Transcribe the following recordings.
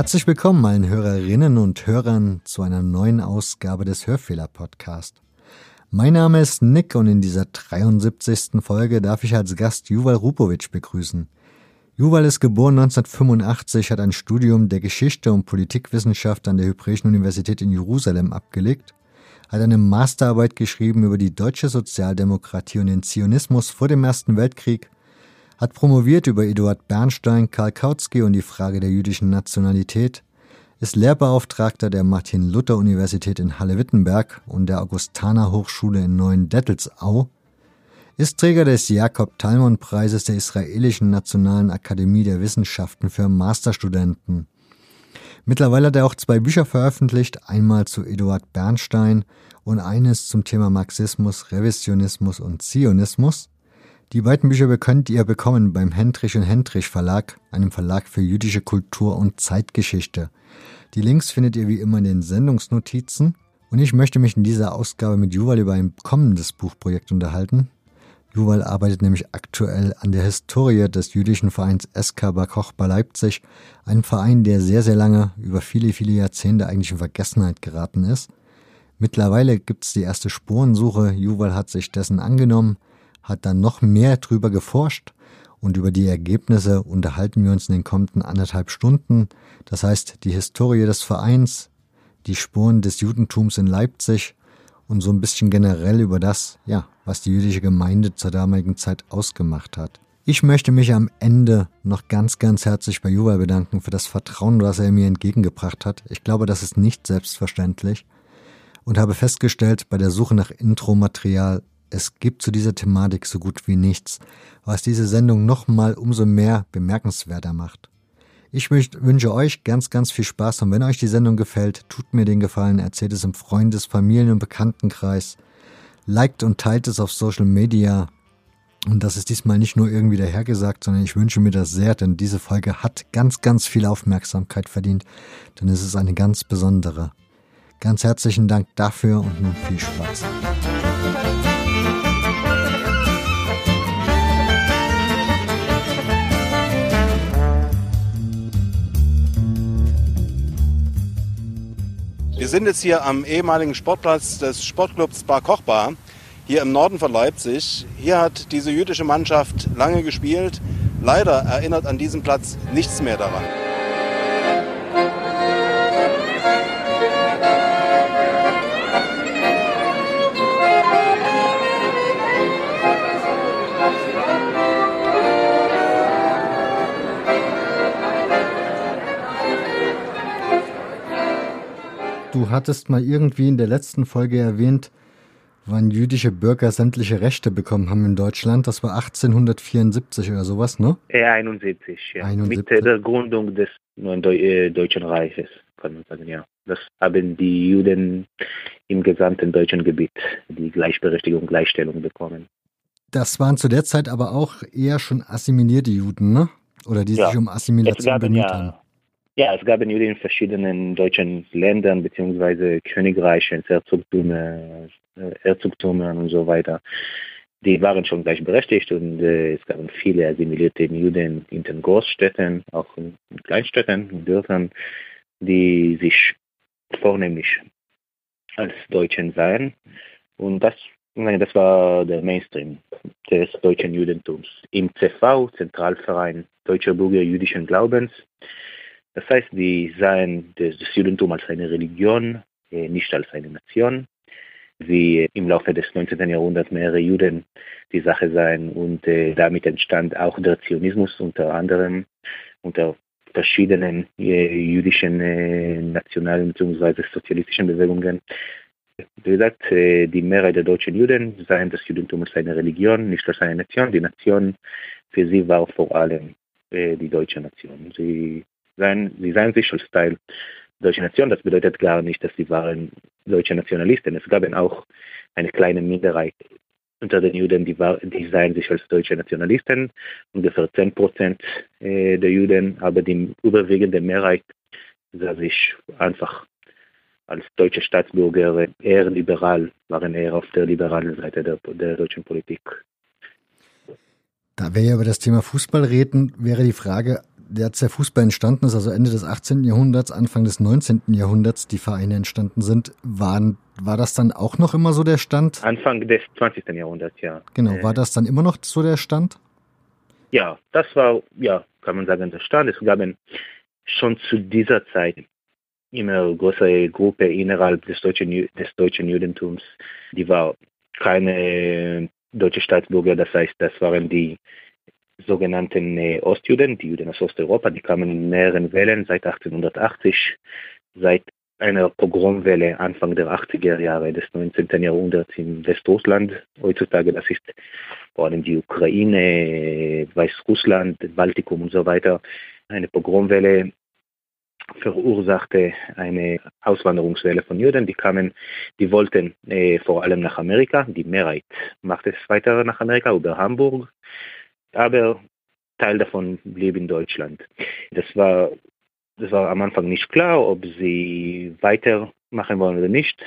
Herzlich willkommen allen Hörerinnen und Hörern zu einer neuen Ausgabe des Hörfehler-Podcast. Mein Name ist Nick und in dieser 73. Folge darf ich als Gast Juval Rupovic begrüßen. Juval ist geboren 1985, hat ein Studium der Geschichte und Politikwissenschaft an der Hebräischen Universität in Jerusalem abgelegt, hat eine Masterarbeit geschrieben über die deutsche Sozialdemokratie und den Zionismus vor dem Ersten Weltkrieg hat promoviert über Eduard Bernstein, Karl Kautsky und die Frage der jüdischen Nationalität, ist Lehrbeauftragter der Martin-Luther-Universität in Halle-Wittenberg und der Augustana-Hochschule in Neuendettelsau, ist Träger des Jakob-Talmon-Preises der Israelischen Nationalen Akademie der Wissenschaften für Masterstudenten. Mittlerweile hat er auch zwei Bücher veröffentlicht, einmal zu Eduard Bernstein und eines zum Thema Marxismus, Revisionismus und Zionismus. Die beiden Bücher könnt ihr bekommen beim Hendrich und Hendrich Verlag, einem Verlag für jüdische Kultur und Zeitgeschichte. Die Links findet ihr wie immer in den Sendungsnotizen. Und ich möchte mich in dieser Ausgabe mit Juval über ein kommendes Buchprojekt unterhalten. Juval arbeitet nämlich aktuell an der Historie des jüdischen Vereins SK Bar Kochba Leipzig, einem Verein, der sehr, sehr lange, über viele, viele Jahrzehnte eigentlich in Vergessenheit geraten ist. Mittlerweile gibt es die erste Spurensuche. Juval hat sich dessen angenommen hat dann noch mehr drüber geforscht und über die Ergebnisse unterhalten wir uns in den kommenden anderthalb Stunden. Das heißt, die Historie des Vereins, die Spuren des Judentums in Leipzig und so ein bisschen generell über das, ja, was die jüdische Gemeinde zur damaligen Zeit ausgemacht hat. Ich möchte mich am Ende noch ganz, ganz herzlich bei Juval bedanken für das Vertrauen, was er mir entgegengebracht hat. Ich glaube, das ist nicht selbstverständlich und habe festgestellt bei der Suche nach Intromaterial, es gibt zu dieser Thematik so gut wie nichts, was diese Sendung nochmal umso mehr bemerkenswerter macht. Ich wünsche euch ganz, ganz viel Spaß und wenn euch die Sendung gefällt, tut mir den Gefallen, erzählt es im Freundes-, Familien- und Bekanntenkreis, liked und teilt es auf Social Media. Und das ist diesmal nicht nur irgendwie dahergesagt, sondern ich wünsche mir das sehr, denn diese Folge hat ganz, ganz viel Aufmerksamkeit verdient, denn es ist eine ganz besondere. Ganz herzlichen Dank dafür und nun viel Spaß. Wir sind jetzt hier am ehemaligen Sportplatz des Sportclubs Bar Kochbar, hier im Norden von Leipzig. Hier hat diese jüdische Mannschaft lange gespielt. Leider erinnert an diesem Platz nichts mehr daran. Du hattest mal irgendwie in der letzten Folge erwähnt, wann jüdische Bürger sämtliche Rechte bekommen haben in Deutschland. Das war 1874 oder sowas, ne? Ja, 71, ja. 71. Mit der Gründung des neuen äh, Deutschen Reiches, kann man sagen, ja. Das haben die Juden im gesamten deutschen Gebiet die Gleichberechtigung, Gleichstellung bekommen. Das waren zu der Zeit aber auch eher schon assimilierte Juden, ne? Oder die ja. sich um Assimilation bemüht ja, haben. Ja, es gab in verschiedenen deutschen Ländern beziehungsweise Königreichen, Herzogtümer, äh, Herzogtümern und so weiter. Die waren schon gleichberechtigt und äh, es gab viele assimilierte Juden in den Großstädten, auch in, in Kleinstädten, in Dörfern, die sich vornehmlich als Deutschen sahen. Und das, meine, das war der Mainstream des deutschen Judentums. Im CV, Zentralverein Deutscher Bürger jüdischen Glaubens, das heißt, die sahen das, Judentum als eine Religion, äh, nicht als eine Nation, wie im Laufe des 19. Jahrhunderts mehrere Juden die Sache sahen und äh, damit entstand auch der Zionismus unter anderem unter verschiedenen äh, jüdischen nationalen bzw. sozialistischen Bewegungen. Wie gesagt, die Mehrheit der deutschen Juden sahen das Judentum als eine Religion, nicht als eine Nation. Die Nation für sie war vor allem die deutsche Nation. Sie sein, sie seien sich als Teil deutsche Nation. Das bedeutet gar nicht, dass sie waren deutsche Nationalisten. Es gab auch eine kleine Minderheit unter den Juden, die, war, die sahen sich als deutsche Nationalisten, ungefähr 10 Prozent äh, der Juden, aber die überwiegende Mehrheit sah sich einfach als deutsche Staatsbürger eher liberal, waren eher auf der liberalen Seite der, der deutschen Politik. Da wir ja über das Thema Fußball reden, wäre die Frage, als der Fußball entstanden ist, also Ende des 18. Jahrhunderts, Anfang des 19. Jahrhunderts, die Vereine entstanden sind, waren, war das dann auch noch immer so der Stand? Anfang des 20. Jahrhunderts, ja. Genau, war das dann immer noch so der Stand? Ja, das war, ja, kann man sagen, der Stand. Es gab schon zu dieser Zeit immer größere Gruppe innerhalb des deutschen, des deutschen Judentums. Die war keine deutsche Staatsbürger, das heißt, das waren die sogenannten Ostjuden, die Juden aus Osteuropa, die kamen in mehreren Wellen seit 1880, seit einer Pogromwelle Anfang der 80er Jahre des 19. Jahrhunderts in Westrussland. Heutzutage, das ist vor allem die Ukraine, Weißrussland, Baltikum und so weiter. Eine Pogromwelle verursachte eine Auswanderungswelle von Juden. Die kamen, die wollten äh, vor allem nach Amerika. Die Mehrheit machte es weiter nach Amerika über Hamburg aber Teil davon blieb in Deutschland. Das war, das war am Anfang nicht klar, ob sie weitermachen wollen oder nicht.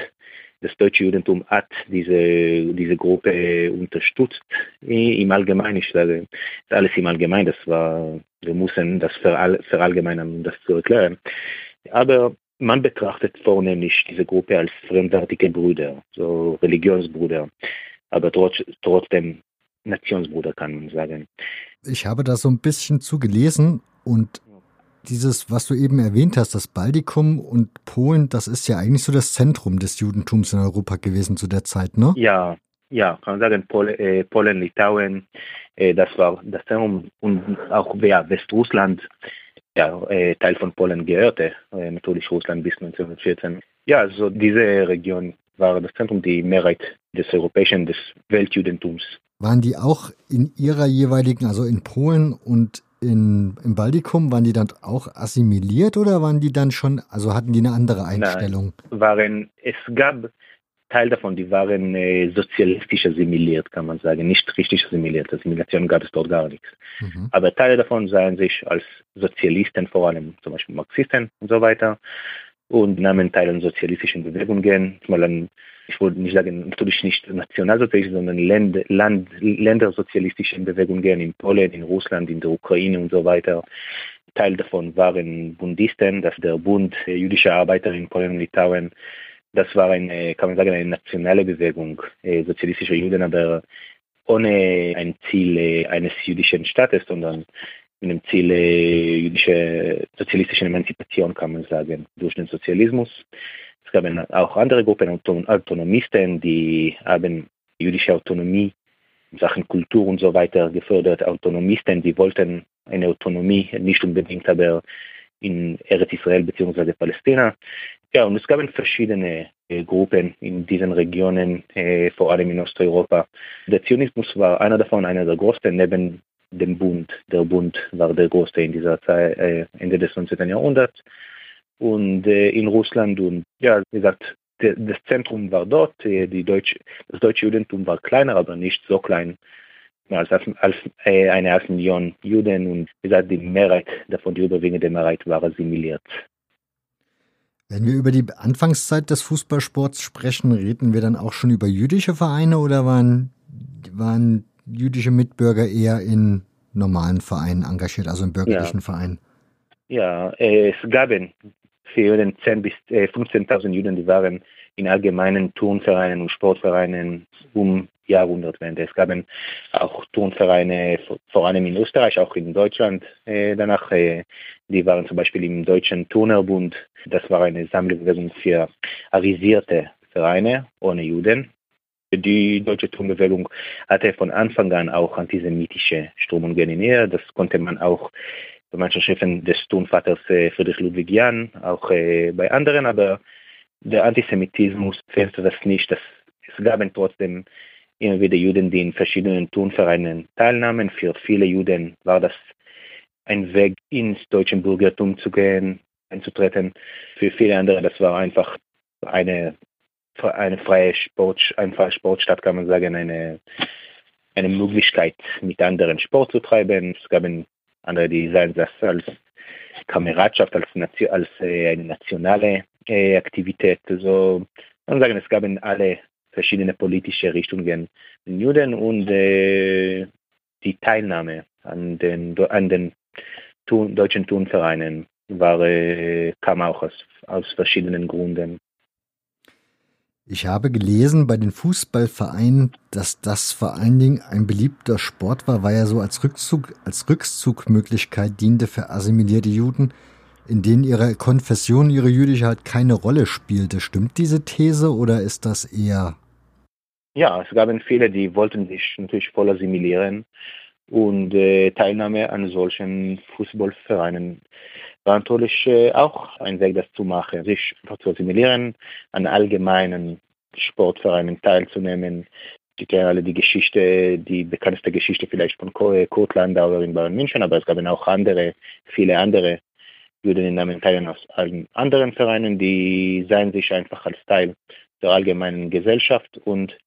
Das deutsche Judentum hat diese, diese Gruppe unterstützt. Im Allgemeinen, ich sage, alles im Allgemeinen, das war, wir müssen das verallgemeinern, um das zu erklären. Aber man betrachtet vornehmlich diese Gruppe als fremdartige Brüder, so Religionsbrüder. Aber trotz, trotzdem Nationsbruder, kann man sagen. Ich habe da so ein bisschen zu gelesen und dieses, was du eben erwähnt hast, das Baltikum und Polen, das ist ja eigentlich so das Zentrum des Judentums in Europa gewesen zu der Zeit, ne? Ja, ja, kann man sagen, Pol äh, Polen, Litauen, äh, das war das Zentrum und auch ja, Westrussland, ja, äh, Teil von Polen gehörte, äh, natürlich Russland bis 1914. Ja, also diese Region war das Zentrum, die Mehrheit des europäischen, des Weltjudentums waren die auch in ihrer jeweiligen, also in Polen und in, im Baltikum, waren die dann auch assimiliert oder waren die dann schon, also hatten die eine andere Einstellung? Nein, waren, es gab Teil davon, die waren äh, sozialistisch assimiliert, kann man sagen, nicht richtig assimiliert. Assimilation gab es dort gar nichts. Mhm. Aber Teile davon sahen sich als Sozialisten, vor allem zum Beispiel Marxisten und so weiter, und nahmen teil an sozialistischen Bewegungen, mal an ich wollte nicht sagen, natürlich nicht nationalsozialistische, sondern Länd, Land, ländersozialistischen Bewegungen in Polen, in Russland, in der Ukraine und so weiter. Teil davon waren Bundisten, das ist der Bund jüdischer Arbeiter in Polen und Litauen. Das war eine, kann man sagen, eine nationale Bewegung äh, sozialistischer Juden, aber ohne ein Ziel äh, eines jüdischen Staates, sondern mit dem Ziel äh, jüdischer sozialistischer Emanzipation, kann man sagen, durch den Sozialismus gab auch andere Gruppen, Autonomisten, die haben jüdische Autonomie in Sachen Kultur und so weiter gefördert. Autonomisten, die wollten eine Autonomie, nicht unbedingt, aber in Eretz Israel bzw. Palästina. Ja, und es gab verschiedene äh, Gruppen in diesen Regionen, äh, vor allem in Osteuropa. Der Zionismus war einer davon, einer der größten, neben dem Bund. Der Bund war der größte in dieser Zeit, äh, Ende des 19. Jahrhunderts und äh, in Russland und ja, wie gesagt, der, das Zentrum war dort, äh, die Deutsch, das deutsche Judentum war kleiner, aber nicht so klein als, als äh, eine halbe Million Juden und wie gesagt, die Mehrheit davon, die überwiegende Mehrheit war assimiliert. Wenn wir über die Anfangszeit des Fußballsports sprechen, reden wir dann auch schon über jüdische Vereine oder waren, waren jüdische Mitbürger eher in normalen Vereinen engagiert, also in bürgerlichen ja. Vereinen? Ja, es gab den 10.000 bis 15.000 äh, Juden, die waren in allgemeinen Turnvereinen und Sportvereinen um Jahrhundertwende. Es gab auch Turnvereine, vor allem in Österreich, auch in Deutschland äh, danach. Äh, die waren zum Beispiel im Deutschen Turnerbund. Das war eine Sammlung für arisierte Vereine ohne Juden. Die deutsche Turnbewegung hatte von Anfang an auch antisemitische Strömungen in ihr. Das konnte man auch manchen Schriften des Turnvaters Friedrich Ludwig Jahn, auch bei anderen, aber der Antisemitismus fehlte das nicht. Das, es gab trotzdem immer wieder Juden, die in verschiedenen Turnvereinen teilnahmen. Für viele Juden war das ein Weg ins deutsche Bürgertum zu gehen, einzutreten. Für viele andere, das war einfach eine, eine freie Sport, eine freie Sportstadt, kann man sagen, eine, eine Möglichkeit, mit anderen Sport zu treiben. Es gab andere, sahen das als Kameradschaft, als, als äh, eine nationale äh, Aktivität. So, man sagen, es gab alle verschiedene politische Richtungen in Juden und äh, die Teilnahme an den, an den Tun, deutschen Turnvereinen war, äh, kam auch aus, aus verschiedenen Gründen. Ich habe gelesen bei den Fußballvereinen, dass das vor allen Dingen ein beliebter Sport war, weil er so als Rückzug, als Rückzugmöglichkeit diente für assimilierte Juden, in denen ihre Konfession, ihre jüdische halt keine Rolle spielte. Stimmt diese These oder ist das eher? Ja, es gab viele, die wollten sich natürlich voll assimilieren und äh, Teilnahme an solchen Fußballvereinen war natürlich äh, auch ein Weg, das zu machen, sich zu assimilieren, an allgemeinen Sportvereinen teilzunehmen. Die kennen alle die Geschichte, die bekannteste Geschichte vielleicht von Kurt Landauer in Bayern München, aber es gab auch andere, viele andere Juden in teilen aus allen anderen Vereinen, die seien sich einfach als Teil der allgemeinen Gesellschaft und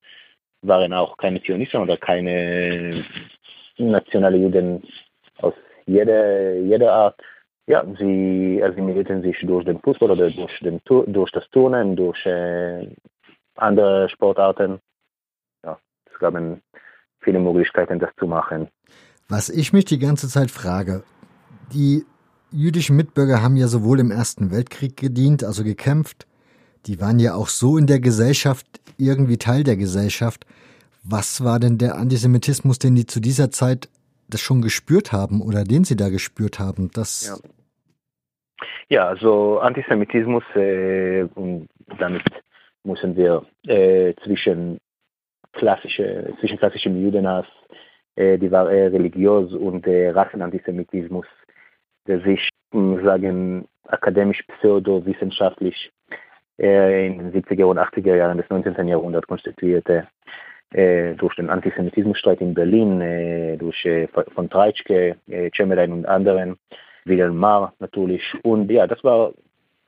waren auch keine Zionisten oder keine nationale Juden aus jeder, jeder Art. Ja, sie assimilierten sich durch den Fußball oder durch, den, durch das Turnen, durch äh, andere Sportarten. Ja, es gab viele Möglichkeiten, das zu machen. Was ich mich die ganze Zeit frage, die jüdischen Mitbürger haben ja sowohl im Ersten Weltkrieg gedient, also gekämpft, die waren ja auch so in der Gesellschaft irgendwie Teil der Gesellschaft. Was war denn der Antisemitismus, den die zu dieser Zeit das schon gespürt haben oder den sie da gespürt haben? Das ja. Ja, also Antisemitismus, äh, und damit müssen wir äh, zwischen, klassische, zwischen klassischem Judenhass, äh, die war eher religiös, und äh, Rassenantisemitismus, der sich, sagen, akademisch, pseudowissenschaftlich äh, in den 70er und 80er Jahren des 19. Jahrhunderts konstituierte, äh, durch den Antisemitismusstreit in Berlin, äh, durch äh, von Treitschke, äh, Cemelein und anderen, Wilhelm Marr natürlich. Und ja, das war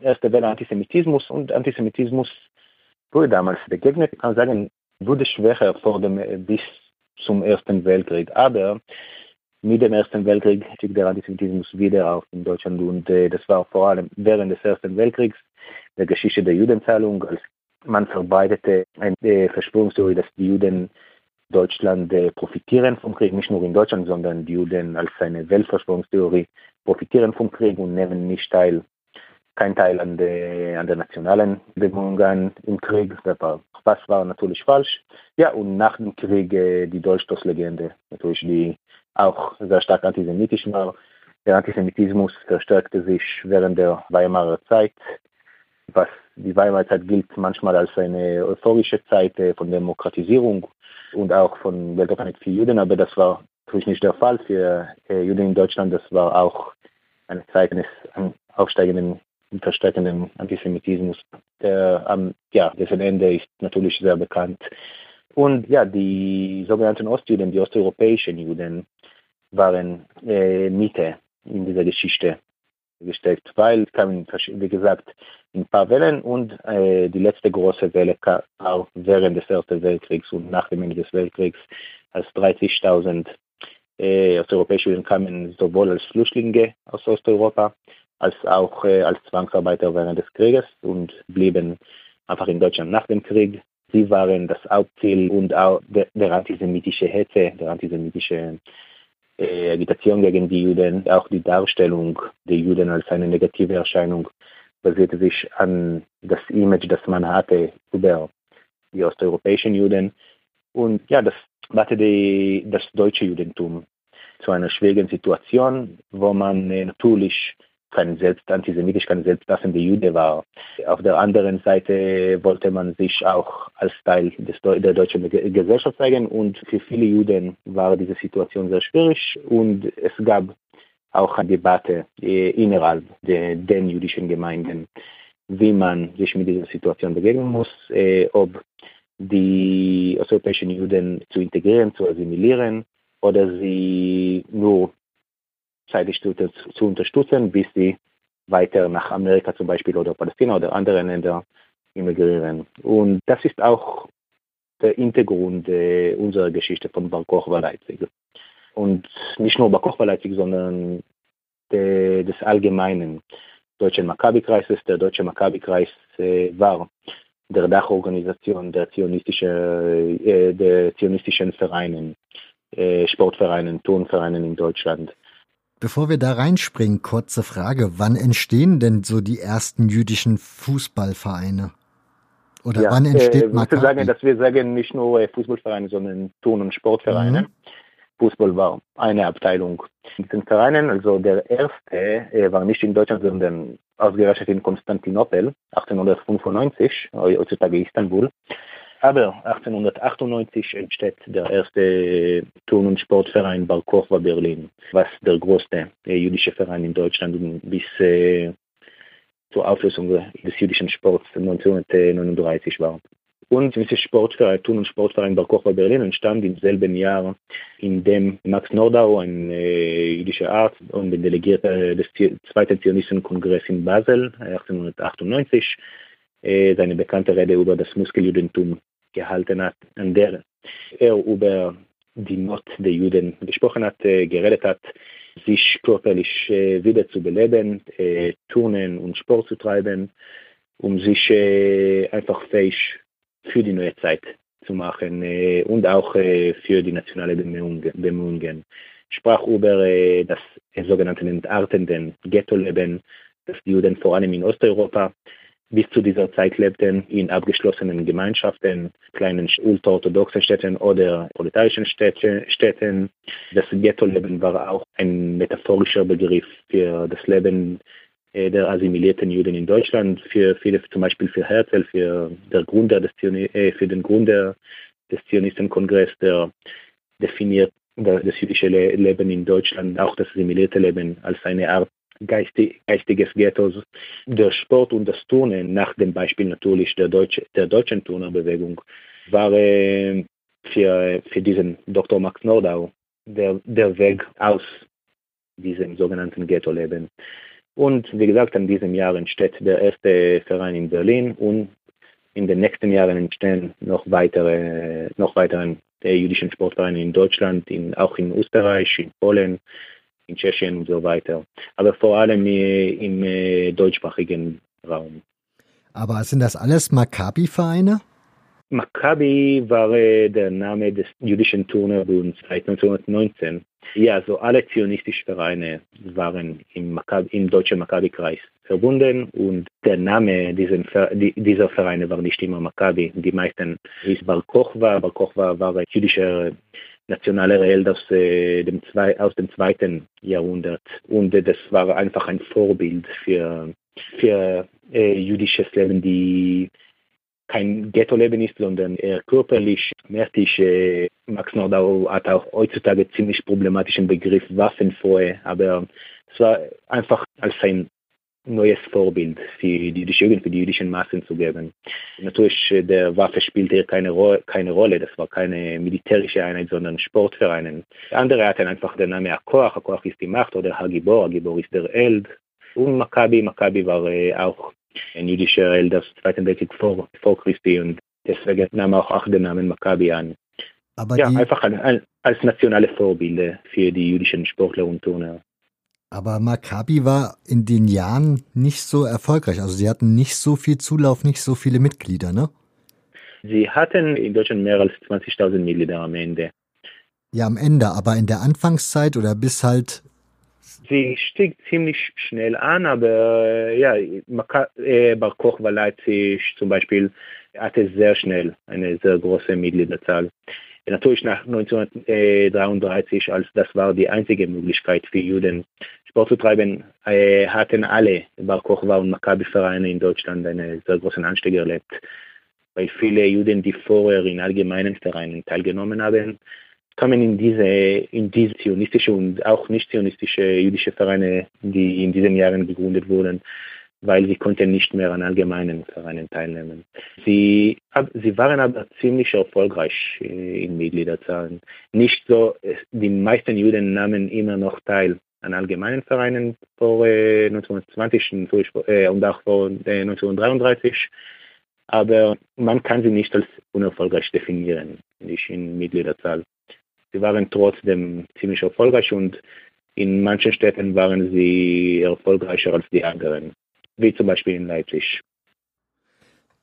erste Welle Antisemitismus und Antisemitismus wurde damals begegnet. Ich kann sagen, wurde schwächer vor dem, bis zum Ersten Weltkrieg. Aber mit dem Ersten Weltkrieg stieg der Antisemitismus wieder auf in Deutschland und äh, das war vor allem während des Ersten Weltkriegs der Geschichte der Judenzahlung, als man verbreitete eine äh, Verschwörungstheorie, dass die Juden Deutschland äh, profitieren vom Krieg, nicht nur in Deutschland, sondern die Juden als eine Weltverschwörungstheorie profitieren vom Krieg und nehmen nicht teil, kein Teil an der, an der nationalen Bemühungen im Krieg. Das war, was war natürlich falsch. Ja, und nach dem Krieg äh, die Dolchstoßlegende, natürlich, die auch sehr stark antisemitisch war. Der Antisemitismus verstärkte sich während der Weimarer Zeit, was die Weimarer Zeit gilt manchmal als eine euphorische Zeit äh, von Demokratisierung und auch von Weltoffenheit für Juden, aber das war natürlich nicht der Fall für äh, Juden in Deutschland. Das war auch eine Zeit eines aufsteigenden und verstärkenden Antisemitismus. Der, ähm, ja, dessen Ende ist natürlich sehr bekannt. Und ja, die sogenannten Ostjuden, die osteuropäischen Juden, waren äh, Mitte in dieser Geschichte gesteckt, weil es kam, wie gesagt, in ein paar Wellen und äh, die letzte große Welle kam auch während des Ersten Weltkriegs und nach dem Ende des Weltkriegs, als 30.000 äh, osteuropäische Juden kamen sowohl als Flüchtlinge aus Osteuropa als auch äh, als Zwangsarbeiter während des Krieges und blieben einfach in Deutschland nach dem Krieg. Sie waren das Hauptziel und auch der, der antisemitische Hetze, der antisemitische äh, Agitation gegen die Juden, auch die Darstellung der Juden als eine negative Erscheinung basierte sich an das Image, das man hatte über die osteuropäischen Juden. Und ja, das brachte die, das deutsche Judentum zu einer schwierigen Situation, wo man äh, natürlich kein selbst antisemitisch, kein selbstlassender Jude war. Auf der anderen Seite wollte man sich auch als Teil des, der deutschen Gesellschaft zeigen und für viele Juden war diese Situation sehr schwierig und es gab auch eine Debatte äh, innerhalb der, den jüdischen Gemeinden, wie man sich mit dieser Situation begegnen muss, äh, ob die osteuropäischen Juden zu integrieren, zu assimilieren oder sie nur zeitig zu, unterstützen, bis sie weiter nach Amerika zum Beispiel oder Palästina oder andere Länder emigrieren. Und das ist auch der Hintergrund äh, unserer Geschichte von Bar Kochba Leipzig. Und nicht nur Bar Kochba Leipzig, sondern de, des allgemeinen deutschen Maccabi-Kreises. Der deutsche Maccabi-Kreis äh, war der Dachorganisation der, zionistische, äh, der zionistischen Vereinen, äh, Sportvereinen, Turnvereinen in Deutschland. Bevor wir da reinspringen, kurze Frage. Wann entstehen denn so die ersten jüdischen Fußballvereine? Oder ja, wann entsteht äh, Maccabi? sagen, dass wir sagen nicht nur äh, Fußballvereine, sondern Turn- und Sportvereine. Mhm. Fußball war eine Abteilung in den Vereinen. Also der erste äh, war nicht in Deutschland, sondern ausgerechnet in Konstantinopel, 1895, heutzutage Istanbul. Aber 1898 entsteht der erste Turn- und Sportverein Bar Kochba Berlin, was der größte äh, jüdische Verein in Deutschland bis äh, zur Auflösung des jüdischen Sports 1939 war. Und dieser Sportverein, Turn- und Sportverein Bar Kochba Berlin entstand im selben Jahr, in dem Max Nordau, ein äh, jüdischer Arzt und Delegierter des Zweiten Zionistenkongresses in Basel 1898, äh, seine bekannte Rede über das Muskeljudentum gehalten hat, an der er über die Not der Juden gesprochen hat, äh, geredet hat, sich körperlich äh, wieder zu beleben, Turnen und Sport zu treiben, um sich einfach fähig für die neue Zeit zu machen und auch für die nationale Bemühungen. Sprach über das sogenannte entartenden Ghetto-Leben, das die Juden vor allem in Osteuropa bis zu dieser Zeit lebten in abgeschlossenen Gemeinschaften, kleinen ultraorthodoxen Städten oder proletarischen Städten. Das Ghetto-Leben war auch ein metaphorischer Begriff für das Leben äh, der assimilierten Juden in Deutschland, für viele, zum Beispiel für Herzl, für, der Gründer des äh, für den Gründer des Zionistenkongresses, der definiert das jüdische Leben in Deutschland, auch das assimilierte Leben, als eine Art geistig, geistiges Ghetto. Der Sport und das Turnen, nach dem Beispiel natürlich der, Deutsche, der deutschen Turnerbewegung, war äh, für, für diesen Dr. Max Nordau der, der Weg aus diesem sogenannten Ghetto-Leben. Und wie gesagt, in diesem Jahr entsteht der erste Verein in Berlin und in den nächsten Jahren entstehen noch weitere, noch weitere jüdischen Sportvereine in Deutschland, in, auch in Österreich, in Polen, in Tschechien und so weiter. Aber vor allem im deutschsprachigen Raum. Aber sind das alles Maccabi-Vereine? Maccabi war der Name des jüdischen Turnerbunds seit 1919. Ja, also alle zionistischen Vereine waren im, Maccabi, im deutschen Maccabi-Kreis verbunden und der Name diesen, dieser Vereine war nicht immer Maccabi. Die meisten hieß Bar Kochwa. Bar Kochwa war ein jüdischer nationaler Held aus, äh, dem, zwei, aus dem zweiten Jahrhundert und äh, das war einfach ein Vorbild für, für äh, jüdisches Leben, die kein Ghetto-Leben ist, sondern eher körperlich, merklich. Äh, Max Nordau hat auch heutzutage ziemlich problematischen Begriff Waffenfreie, aber es war einfach als ein neues Vorbild für die Jugend, für die jüdischen Massen zu geben. Natürlich, äh, der Waffe spielte hier keine, Ro keine Rolle, das war keine militärische Einheit, sondern Sportvereine. Andere hatten einfach den Namen Akoach, Akoach ist die Macht, oder Hagibor, Hagibor ist der Held. Und Maccabi, Maccabi war äh, auch ein jüdischer Held des Zweiten Weltkriegs vor, vor Christi und deswegen nahm auch, auch den Namen Maccabi an. Aber ja, einfach als, als nationale Vorbilder für die jüdischen Sportler und Turner. Aber Maccabi war in den Jahren nicht so erfolgreich. Also sie hatten nicht so viel Zulauf, nicht so viele Mitglieder, ne? Sie hatten in Deutschland mehr als 20.000 Mitglieder am Ende. Ja, am Ende, aber in der Anfangszeit oder bis halt Sie stieg ziemlich schnell an, aber äh, ja, äh, Bar Kochba Leipzig zum Beispiel hatte sehr schnell eine sehr große Mitgliederzahl. Natürlich nach 1933, als das war die einzige Möglichkeit für Juden Sport zu treiben, äh, hatten alle Bar Kochba und Maccabi-Vereine in Deutschland einen sehr großen Anstieg erlebt. Weil viele Juden, die vorher in allgemeinen Vereinen teilgenommen haben, kamen in diese, in diese zionistische und auch nicht zionistische jüdische Vereine, die in diesen Jahren gegründet wurden, weil sie konnten nicht mehr an allgemeinen Vereinen teilnehmen. Sie, sie waren aber ziemlich erfolgreich äh, in Mitgliederzahlen. Nicht so, die meisten Juden nahmen immer noch teil an allgemeinen Vereinen vor äh, 1920 äh, und auch vor äh, 1933. Aber man kann sie nicht als unerfolgreich definieren, nicht in Mitgliederzahl. Sie waren trotzdem ziemlich erfolgreich und in manchen Städten waren sie erfolgreicher als die anderen, wie zum Beispiel in Leipzig.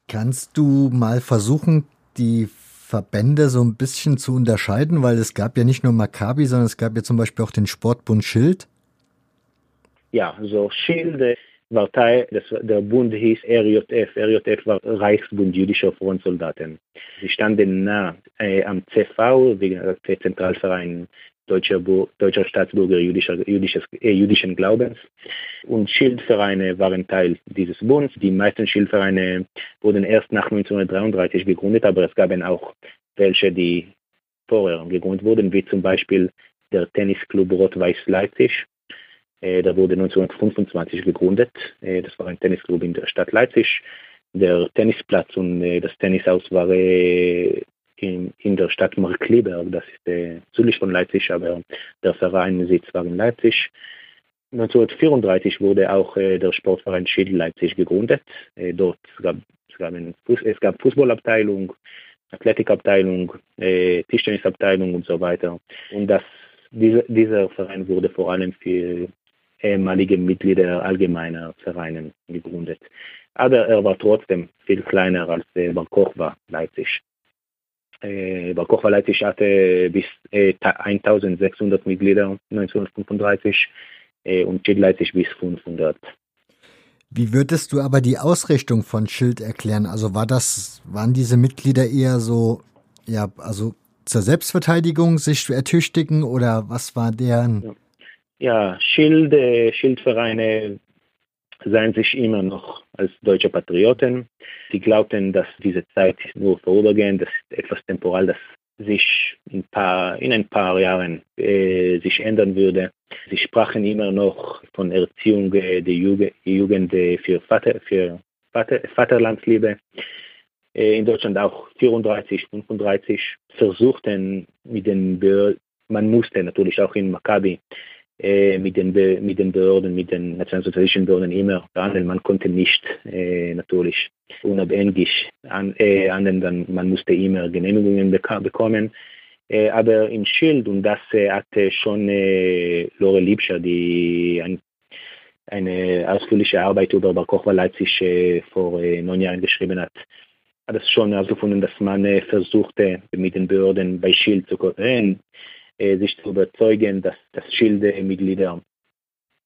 Kannst du mal versuchen, die Verbände so ein bisschen zu unterscheiden, weil es gab ja nicht nur Maccabi, sondern es gab ja zum Beispiel auch den Sportbund Schild. Ja, so Schild war Teil, das, der Bund hieß RJF. RJF war Reichsbund jüdischer Frontsoldaten. Sie standen nah äh, am CV, der Zentralverein deutscher, deutscher Staatsbürger jüdischer, jüdisches, äh, jüdischen Glaubens. Und Schildvereine waren Teil dieses Bundes. Die meisten Schildvereine wurden erst nach 1933 gegründet, aber es gab auch welche, die vorher gegründet wurden, wie zum Beispiel der Tennisclub Rot-Weiß Leipzig. Äh, der wurde 1925 gegründet. Äh, das war ein Tennisclub in der Stadt Leipzig. Der Tennisplatz und äh, das Tennishaus war in, in der Stadt Markleberg, das ist äh, südlich von Leipzig, aber der Verein sitzt war in Leipzig. 1934 wurde auch äh, der Sportverein Schild Leipzig gegründet. Äh, dort gab es gab, Fuß, es gab Fußballabteilung, Athletikabteilung, äh, Tischtennisabteilung und so weiter. Und das, diese, dieser Verein wurde vor allem für ehemalige Mitglieder allgemeiner Vereine gegründet. Aber er war trotzdem viel kleiner als äh, Bar Kochba Leipzig. Äh, Bar Kochba Leipzig hatte bis äh, 1600 Mitglieder 1935 äh, und Schild Leipzig bis 500. Wie würdest du aber die Ausrichtung von Schild erklären? Also war das, waren diese Mitglieder eher so, ja, also zur Selbstverteidigung sich zu ertüchtigen oder was war deren? Ja ja, Schild, Schildvereine seien sich immer noch als deutsche Patrioten. Sie glaubten, dass diese Zeit nur vorübergehend, das ist etwas temporal, das sich in, paar, in ein paar Jahren äh, sich ändern würde. Sie sprachen immer noch von Erziehung äh, der Jugend, äh, für, Vater, für Vater, Vaterlandsliebe. Äh, in Deutschland auch 34, 35 versuchten mit den Behörden, man musste natürlich auch in Maccabi mit, den mit den Behörden, mit den nationalsozialistischen Behörden immer behandeln. Man konnte nicht äh, natürlich unabhängig an, äh, anwenden, man musste immer Genehmigungen bekommen. Äh, aber in Schild, und das äh, hatte schon äh, Lore Liebscher, die ein, eine ausführliche Arbeit über Bar Kochba Leipzig äh, vor äh, neun Jahren geschrieben hat, hat es schon herausgefunden, dass man äh, versuchte, mit den Behörden bei Schild zu kooperieren äh, sich zu überzeugen, dass das Schilde-Mitglieder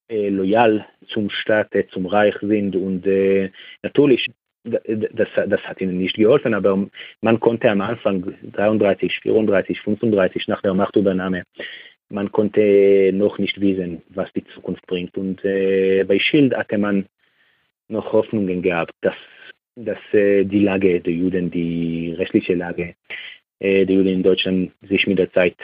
äh, loyal zum Staat, äh, zum Reich sind und äh, natürlich das, das hat ihnen nicht geholfen, aber man konnte am Anfang 33, 34, 35 nach der Machtübernahme, man konnte noch nicht wissen, was die Zukunft bringt. Und äh, bei Schild hatte man noch Hoffnungen gehabt, dass, dass äh, die Lage der Juden, die rechtliche Lage äh, der Juden in Deutschland sich mit der Zeit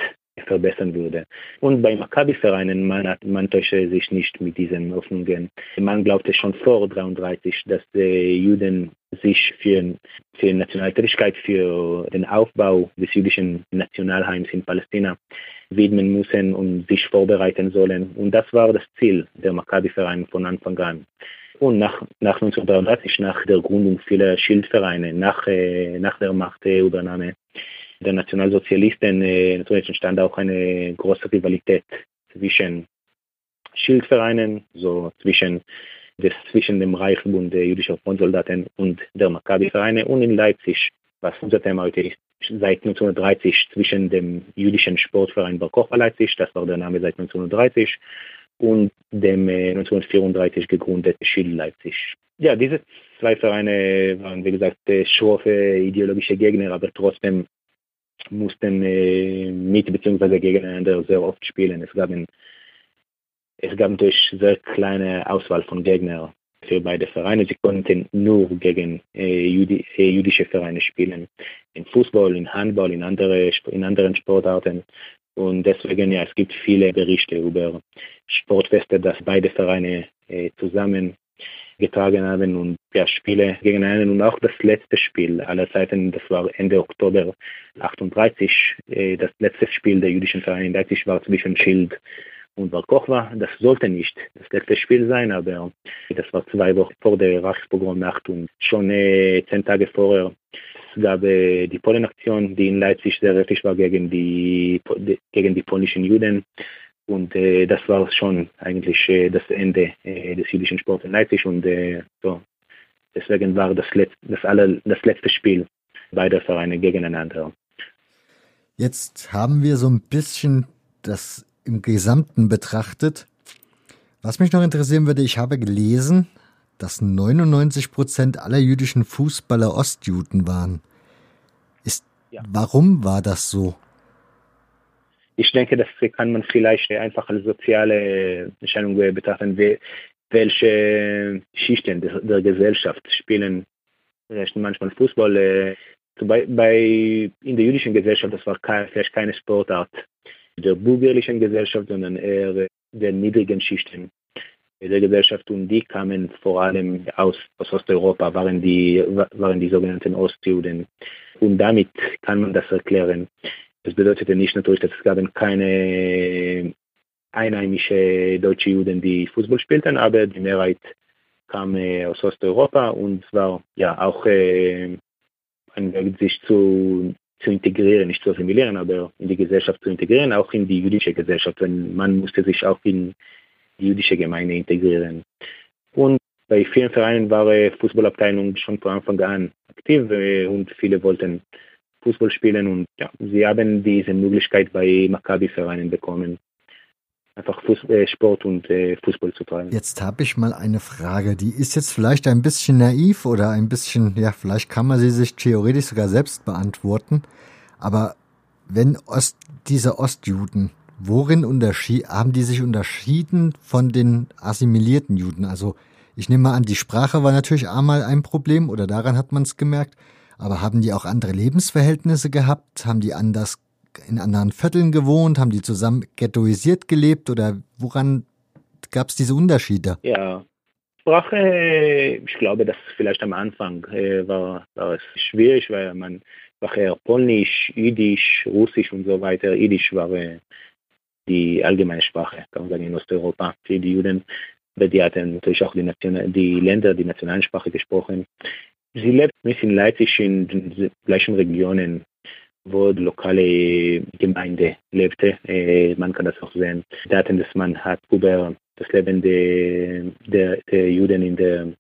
verbessern würde. Und bei Maccabi-Vereinen, man, man täusche sich nicht mit diesen Hoffnungen. Man glaubte schon vor 33, dass die Juden sich für, für Nationaltätigkeit, für den Aufbau des jüdischen Nationalheims in Palästina widmen müssen und sich vorbereiten sollen. Und das war das Ziel der Maccabi-Vereine von Anfang an. Und nach, nach 1933, nach der Gründung vieler Schildvereine, nach, äh, nach der Machtübernahme, der Nationalsozialisten äh, natürlich entstand auch eine große Rivalität zwischen Schildvereinen, so zwischen, des, zwischen dem Reichsbund der jüdischen Frontsoldaten und der Maccabi-Vereine und in Leipzig, was unser Thema heute ist, seit 1930 zwischen dem jüdischen Sportverein Bar Kochba Leipzig, das war der Name seit 1930, und dem äh, 1934 gegründeten Schild Leipzig. Ja, diese zwei Vereine waren, wie gesagt, äh, schroffe ideologische Gegner, aber trotzdem mussten äh, mit bzw. gegeneinander sehr oft spielen. Es gab, ein, es gab natürlich sehr kleine Auswahl von Gegnern für beide Vereine. Sie konnten nur gegen äh, Jüdi, äh, jüdische Vereine spielen. In Fußball, in Handball, in, andere, in anderen Sportarten. Und deswegen, ja, es gibt viele Berichte über Sportfeste, dass beide Vereine äh, zusammen getragen haben und ja, Spiele gegeneinander und auch das letzte Spiel aller Zeiten, das war Ende Oktober 38, äh, das letzte Spiel der jüdischen Vereine in Leipzig war zwischen Schild und Bar Kochba. Das sollte nicht das letzte Spiel sein, aber das war zwei Wochen vor der Reichspogromnacht und schon äh, zehn Tage vorher gab äh, die Polenaktion, die in Leipzig sehr heftig war gegen die, gegen die polnischen Juden. Und äh, das war schon eigentlich äh, das Ende äh, des jüdischen Sports in Leipzig. Und äh, so, deswegen war das, Letz-, das, alle, das letzte Spiel beider Vereine gegeneinander. Jetzt haben wir so ein bisschen das im Gesamten betrachtet. Was mich noch interessieren würde, ich habe gelesen, dass 99 Prozent aller jüdischen Fußballer Ostjuden waren. Ist, ja. Warum war das so? Ich denke, das kann man vielleicht einfach als soziale Erscheinung betrachten, welche Schichten der, der Gesellschaft spielen manchmal Fußball. Äh, bei, bei, in der jüdischen Gesellschaft, das war kein, vielleicht keine Sportart der bürgerlichen Gesellschaft, sondern eher der niedrigen Schichten der Gesellschaft und die kamen vor allem aus, aus Osteuropa, waren die, waren die sogenannten Ostjuden. Und damit kann man das erklären. Das bedeutete nicht natürlich, dass es gab keine einheimische deutsche Juden, die Fußball spielten, aber die Mehrheit kam äh, aus Osteuropa und war ja auch äh, sich zu, zu integrieren, nicht zu assimilieren, aber in die Gesellschaft zu integrieren, auch in die jüdische Gesellschaft. Denn man musste sich auch in die jüdische Gemeinde integrieren. Und bei vielen Vereinen war die Fußballabteilung schon von Anfang an aktiv äh, und viele wollten Fußball spielen und ja, sie haben diese Möglichkeit bei Maccabi-Vereinen bekommen, einfach Fuß, äh, Sport und äh, Fußball zu treiben. Jetzt habe ich mal eine Frage, die ist jetzt vielleicht ein bisschen naiv oder ein bisschen, ja, vielleicht kann man sie sich theoretisch sogar selbst beantworten, aber wenn Ost, diese Ostjuden worin unterschied, haben die sich unterschieden von den assimilierten Juden? Also ich nehme mal an, die Sprache war natürlich einmal ein Problem oder daran hat man es gemerkt, aber haben die auch andere Lebensverhältnisse gehabt? Haben die anders in anderen Vierteln gewohnt? Haben die zusammen ghettoisiert gelebt oder woran gab es diese Unterschiede? Ja, Sprache, ich glaube, dass vielleicht am Anfang äh, war, war es schwierig, weil man war eher Polnisch, Jiddisch, Russisch und so weiter. Jiddisch war äh, die allgemeine Sprache, kann man sagen, in Osteuropa für die Juden. Die hatten natürlich auch die, Nation die Länder die nationalen Sprache gesprochen. Sie lebt nicht in Leipzig in den gleichen Regionen, wo die lokale Gemeinde lebte. Äh, man kann das auch sehen. Daten, dass man hat über das Leben der, der, der Juden in der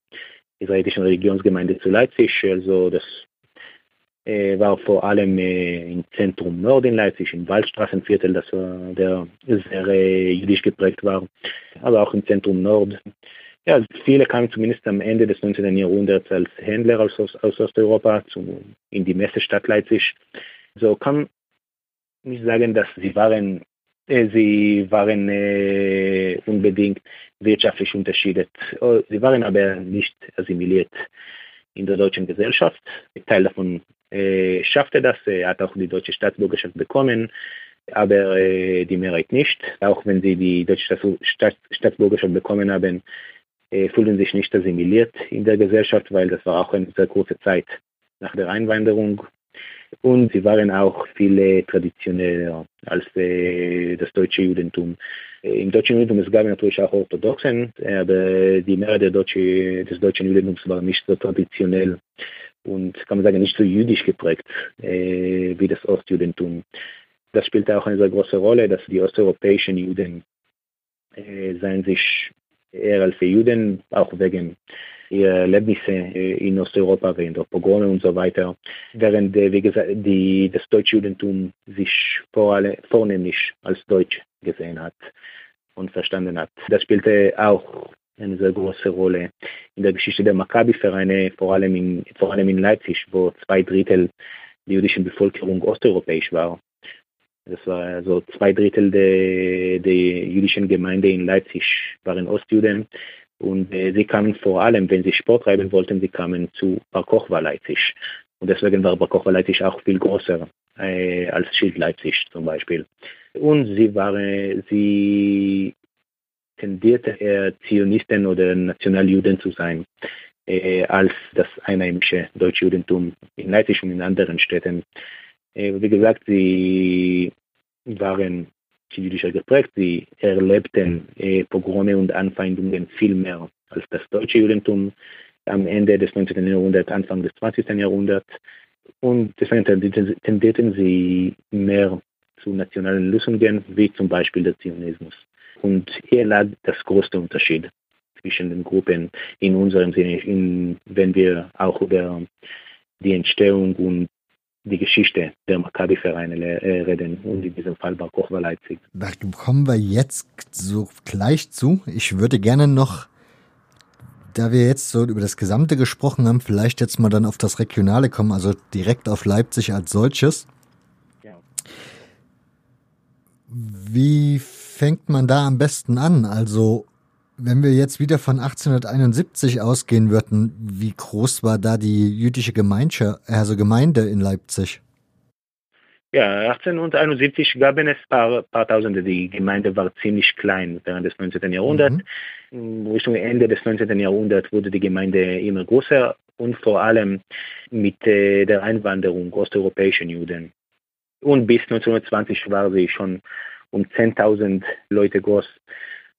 israelischen Religionsgemeinde zu Leipzig. Also das äh, war vor allem äh, im Zentrum Nord in Leipzig, im Waldstraßenviertel, das war der sehr äh, jüdisch geprägt war, aber auch im Zentrum Nord. Ja, viele kamen zumindest am Ende des 19. Jahrhunderts als Händler aus, aus Osteuropa zu, in die Messestadt Leipzig. So kann ich sagen, dass sie waren, äh, sie waren äh, unbedingt wirtschaftlich unterschiedet. Oh, sie waren aber nicht assimiliert in der deutschen Gesellschaft. Ein Teil davon äh, schaffte das. Er hat auch die deutsche Staatsbürgerschaft bekommen, aber äh, die Mehrheit nicht. Auch wenn sie die deutsche Staatsbürgerschaft bekommen haben, fühlen sich nicht assimiliert in der Gesellschaft, weil das war auch eine sehr kurze Zeit nach der Einwanderung. Und sie waren auch viel traditioneller als äh, das deutsche Judentum. Äh, Im deutschen Judentum es gab natürlich auch Orthodoxen, aber die Mehrheit deutsche, des deutschen Judentums war nicht so traditionell und kann man sagen nicht so jüdisch geprägt äh, wie das Ostjudentum. Das spielte auch eine sehr große Rolle, dass die osteuropäischen Juden äh, seien sich eher als Juden, auch wegen ihrer Erlebnisse in Osteuropa, wegen der Pogrome und so weiter, während, äh, wie gesagt, die, das deutsche Judentum sich vor alle, vornehmlich als deutsch gesehen hat und verstanden hat. Das spielte auch eine sehr große Rolle in der Geschichte der Maccabi-Vereine, vor, vor allem in Leipzig, wo zwei Drittel der jüdischen Bevölkerung osteuropäisch war. Das war also zwei Drittel der, der jüdischen Gemeinde in Leipzig waren Ostjuden und äh, sie kamen vor allem, wenn sie Sport treiben wollten, sie kamen zu Bar Kochba Leipzig. Und deswegen war Bar Kochba Leipzig auch viel größer äh, als Schild Leipzig zum Beispiel. Und sie waren, sie tendierte er Zionisten oder Nationaljuden zu sein, äh, als das einheimische deutsche Judentum in Leipzig und in anderen Städten. Äh, wie gesagt, sie waren jüdischer geprägt. Sie erlebten äh, Pogrome und Anfeindungen viel mehr als das deutsche Judentum am Ende des 19. Jahrhunderts, Anfang des 20. Jahrhunderts. Und deswegen tendierten sie mehr zu nationalen Lösungen, wie zum Beispiel der Zionismus. Und hier lag das größte Unterschied zwischen den Gruppen in unserem Sinne, in, wenn wir auch über die Entstehung und die Geschichte der Maccabi-Vereine äh, reden und in diesem Fall Bar Kochba Leipzig. Da kommen wir jetzt so gleich zu. Ich würde gerne noch, da wir jetzt so über das Gesamte gesprochen haben, vielleicht jetzt mal dann auf das Regionale kommen, also direkt auf Leipzig als solches. Ja. Wie fängt man da am besten an? Also wenn wir jetzt wieder von 1871 ausgehen würden, wie groß war da die jüdische Gemeinde, also Gemeinde in Leipzig? Ja, 1871 gab es ein paar, paar Tausende. Die Gemeinde war ziemlich klein während des 19. Jahrhunderts. Mhm. Richtung Ende des 19. Jahrhunderts wurde die Gemeinde immer größer und vor allem mit äh, der Einwanderung osteuropäischen Juden. Und bis 1920 war sie schon um 10.000 Leute groß.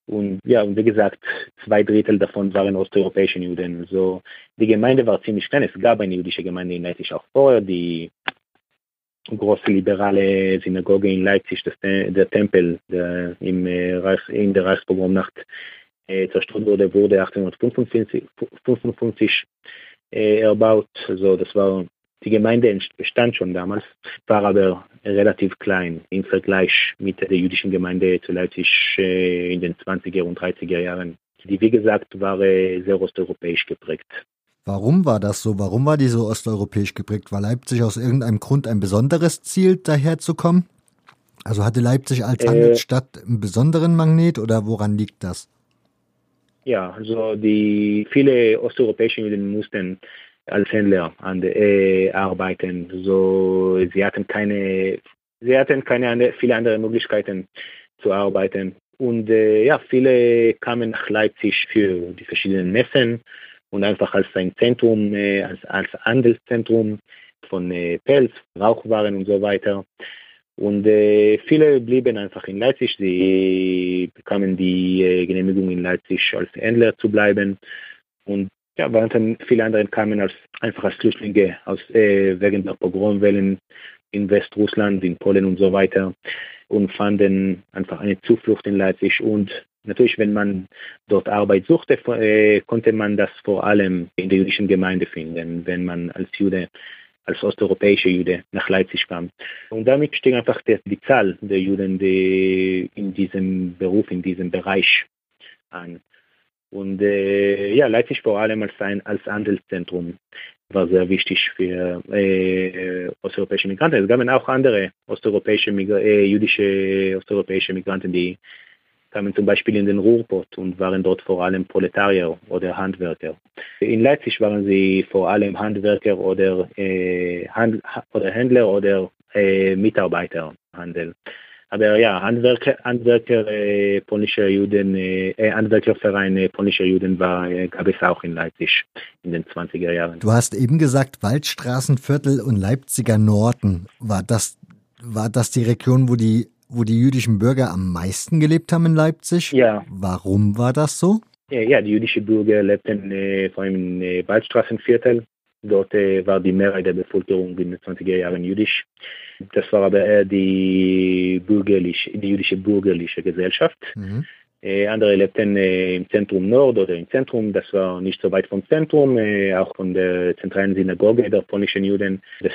Und ja, und wie gesagt, zwei Drittel davon waren osteuropäische Juden. So, die Gemeinde war ziemlich klein. Es gab eine jüdische Gemeinde in Leipzig auch vorher, die große liberale Synagoge in Leipzig, das, der Tempel, der im, äh, in der Reichspogromnacht äh, zerstört wurde, wurde 1855 äh, erbaut. Also das war die Gemeinde bestand schon damals, war aber relativ klein im Vergleich mit der jüdischen Gemeinde zu Leipzig äh, in den 20er und 30er Jahren. Die, wie gesagt, war äh, sehr osteuropäisch geprägt. Warum war das so? Warum war die so osteuropäisch geprägt? War Leipzig aus irgendeinem Grund ein besonderes Ziel, daherzukommen? Also hatte Leipzig als äh, Handelsstadt einen besonderen Magnet oder woran liegt das? Ja, also die viele osteuropäische Juden mussten als Händler an, äh, arbeiten. So, sie hatten keine, sie hatten keine viele andere Möglichkeiten zu arbeiten. Und äh, ja, viele kamen nach Leipzig für die verschiedenen Messen und einfach als ein Zentrum, äh, als, als Handelszentrum von äh, Pelz, Rauchwaren und so weiter. Und äh, viele blieben einfach in Leipzig. Sie bekamen die äh, Genehmigung in Leipzig als Händler zu bleiben. Und ja, dann viele andere kamen als einfach als Flüchtlinge aus äh, wegen der Pogromwellen in Westrussland, in Polen und so weiter und fanden einfach eine Zuflucht in Leipzig und natürlich, wenn man dort Arbeit suchte, äh, konnte man das vor allem in der jüdischen Gemeinde finden, wenn man als Jude als osteuropäischer Jude nach Leipzig kam. Und damit stieg einfach die, die Zahl der Juden die in diesem Beruf, in diesem Bereich an. Und äh, ja, Leipzig vor allem als ein als Handelszentrum war sehr wichtig für äh, osteuropäische Migranten. Es gab auch andere osteuropäische, äh, jüdische osteuropäische Migranten, die kamen zum Beispiel in den Ruhrpott und waren dort vor allem Proletarier oder Handwerker. In Leipzig waren sie vor allem Handwerker oder, äh, Hand, oder Händler oder äh, Mitarbeiterhandel. Aber ja, Handwerker, Handwerker äh, polnischer Juden, äh, äh Handwerkerverein äh, polnischer Juden war, äh, gab es auch in Leipzig in den 20er Jahren. Du hast eben gesagt, Waldstraßenviertel und Leipziger Norden. War das, war das die Region, wo die, wo die jüdischen Bürger am meisten gelebt haben in Leipzig? Ja. Warum war das so? Ja, ja die jüdischen Bürger lebten äh, vor allem im äh, Waldstraßenviertel Dort war die Mehrheit der Bevölkerung in den 20er Jahren jüdisch. Das war aber eher die bürgerliche, die jüdische bürgerliche Gesellschaft. Mhm. Äh, andere lebten äh, im Zentrum Nord oder im Zentrum, das war nicht so weit vom Zentrum, äh, auch von der zentralen Synagoge der polnischen Juden, das,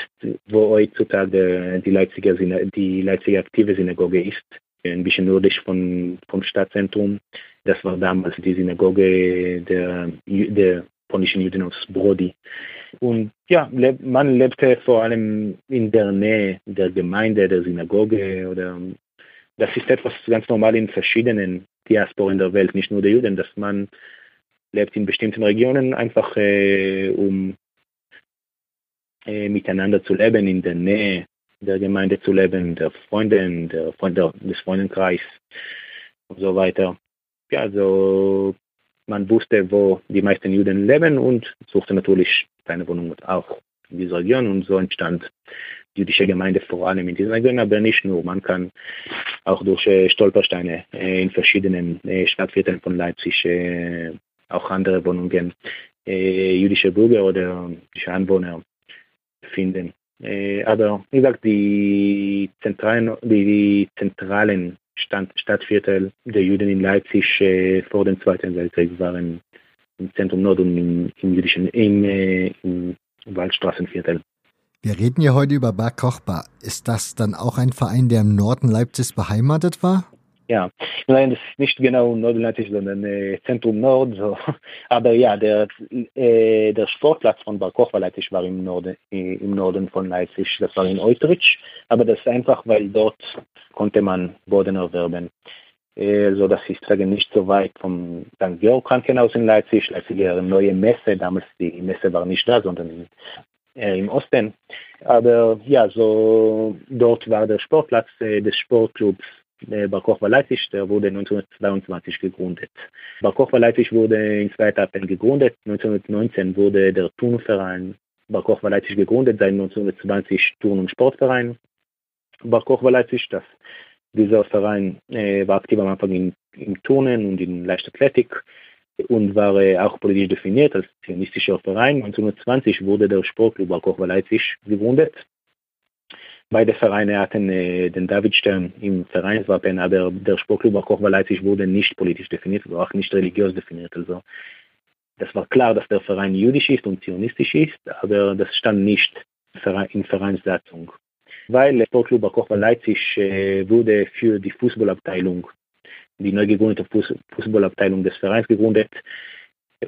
wo heutzutage die Leipziger, die Leipziger aktive Synagoge ist, ein bisschen nördlich von, vom Stadtzentrum. Das war damals die Synagoge der, der polnischen Juden aus Brody. Und ja, man lebte vor allem in der Nähe der Gemeinde, der Synagoge oder das ist etwas ganz normal in verschiedenen Diasporen der Welt, nicht nur der Juden, dass man lebt in bestimmten Regionen einfach äh, um äh, miteinander zu leben, in der Nähe der Gemeinde zu leben, der Freunde, der Freunde, des Freundenkreis und so weiter. Ja, also man wusste, wo die meisten Juden leben und suchte natürlich seine Wohnung auch in dieser Region und so entstand die jüdische Gemeinde vor allem in dieser Region, aber nicht nur. Man kann auch durch äh, Stolpersteine äh, in verschiedenen äh, Stadtvierteln von Leipzig, auch andere Wohnungen, jüdische Bürger oder jüdische Anwohner finden. Aber wie gesagt, die zentralen, die, die zentralen Stand, Stadtviertel der Juden in Leipzig vor dem Zweiten Weltkrieg waren im Zentrum Nord und im, im jüdischen, im, im Waldstraßenviertel. Wir reden ja heute über Bar Kochba. Ist das dann auch ein Verein, der im Norden Leipzigs beheimatet war? Ja, nein, das ist nicht genau Leipzig, sondern äh, Zentrum Nord. So. Aber ja, der, äh, der Sportplatz von Bar Kochba Leipzig war im Norden, äh, im Norden von Leipzig. Das war in Eutrich. Aber das ist einfach, weil dort konnte man Boden erwerben. Also das ist sagen, nicht so weit vom St. Georg Krankenhaus in Leipzig. Leipzig eine neue Messe. Damals die Messe war nicht da, sondern äh, im Osten. Aber ja, so dort war der Sportplatz äh, des Sportclubs äh, Bar Kochba Leipzig, der wurde 1922 gegründet. Bar Kochba Leipzig wurde in zwei Etappen gegründet. 1919 wurde der Turnverein Bar Kochba Leipzig gegründet, seit 1920 Turn- und Sportverein Bar Kochba Leipzig. Das, dieser Verein äh, war aktiv am Anfang in, im Turnen und in Leichtathletik und war auch politisch definiert als zionistischer Verein. 1920 wurde der Sportclub Kochba Leipzig gegründet. Beide Vereine hatten äh, den Davidstern im Vereinswappen, aber der Sportclub Kochba Leipzig wurde nicht politisch definiert, war auch nicht religiös definiert. Also das war klar, dass der Verein jüdisch ist und zionistisch ist, aber das stand nicht in Vereinssatzung. Weil der Sportclub Kochba Leipzig äh, wurde für die Fußballabteilung die neu gegründete Fußballabteilung des Vereins gegründet,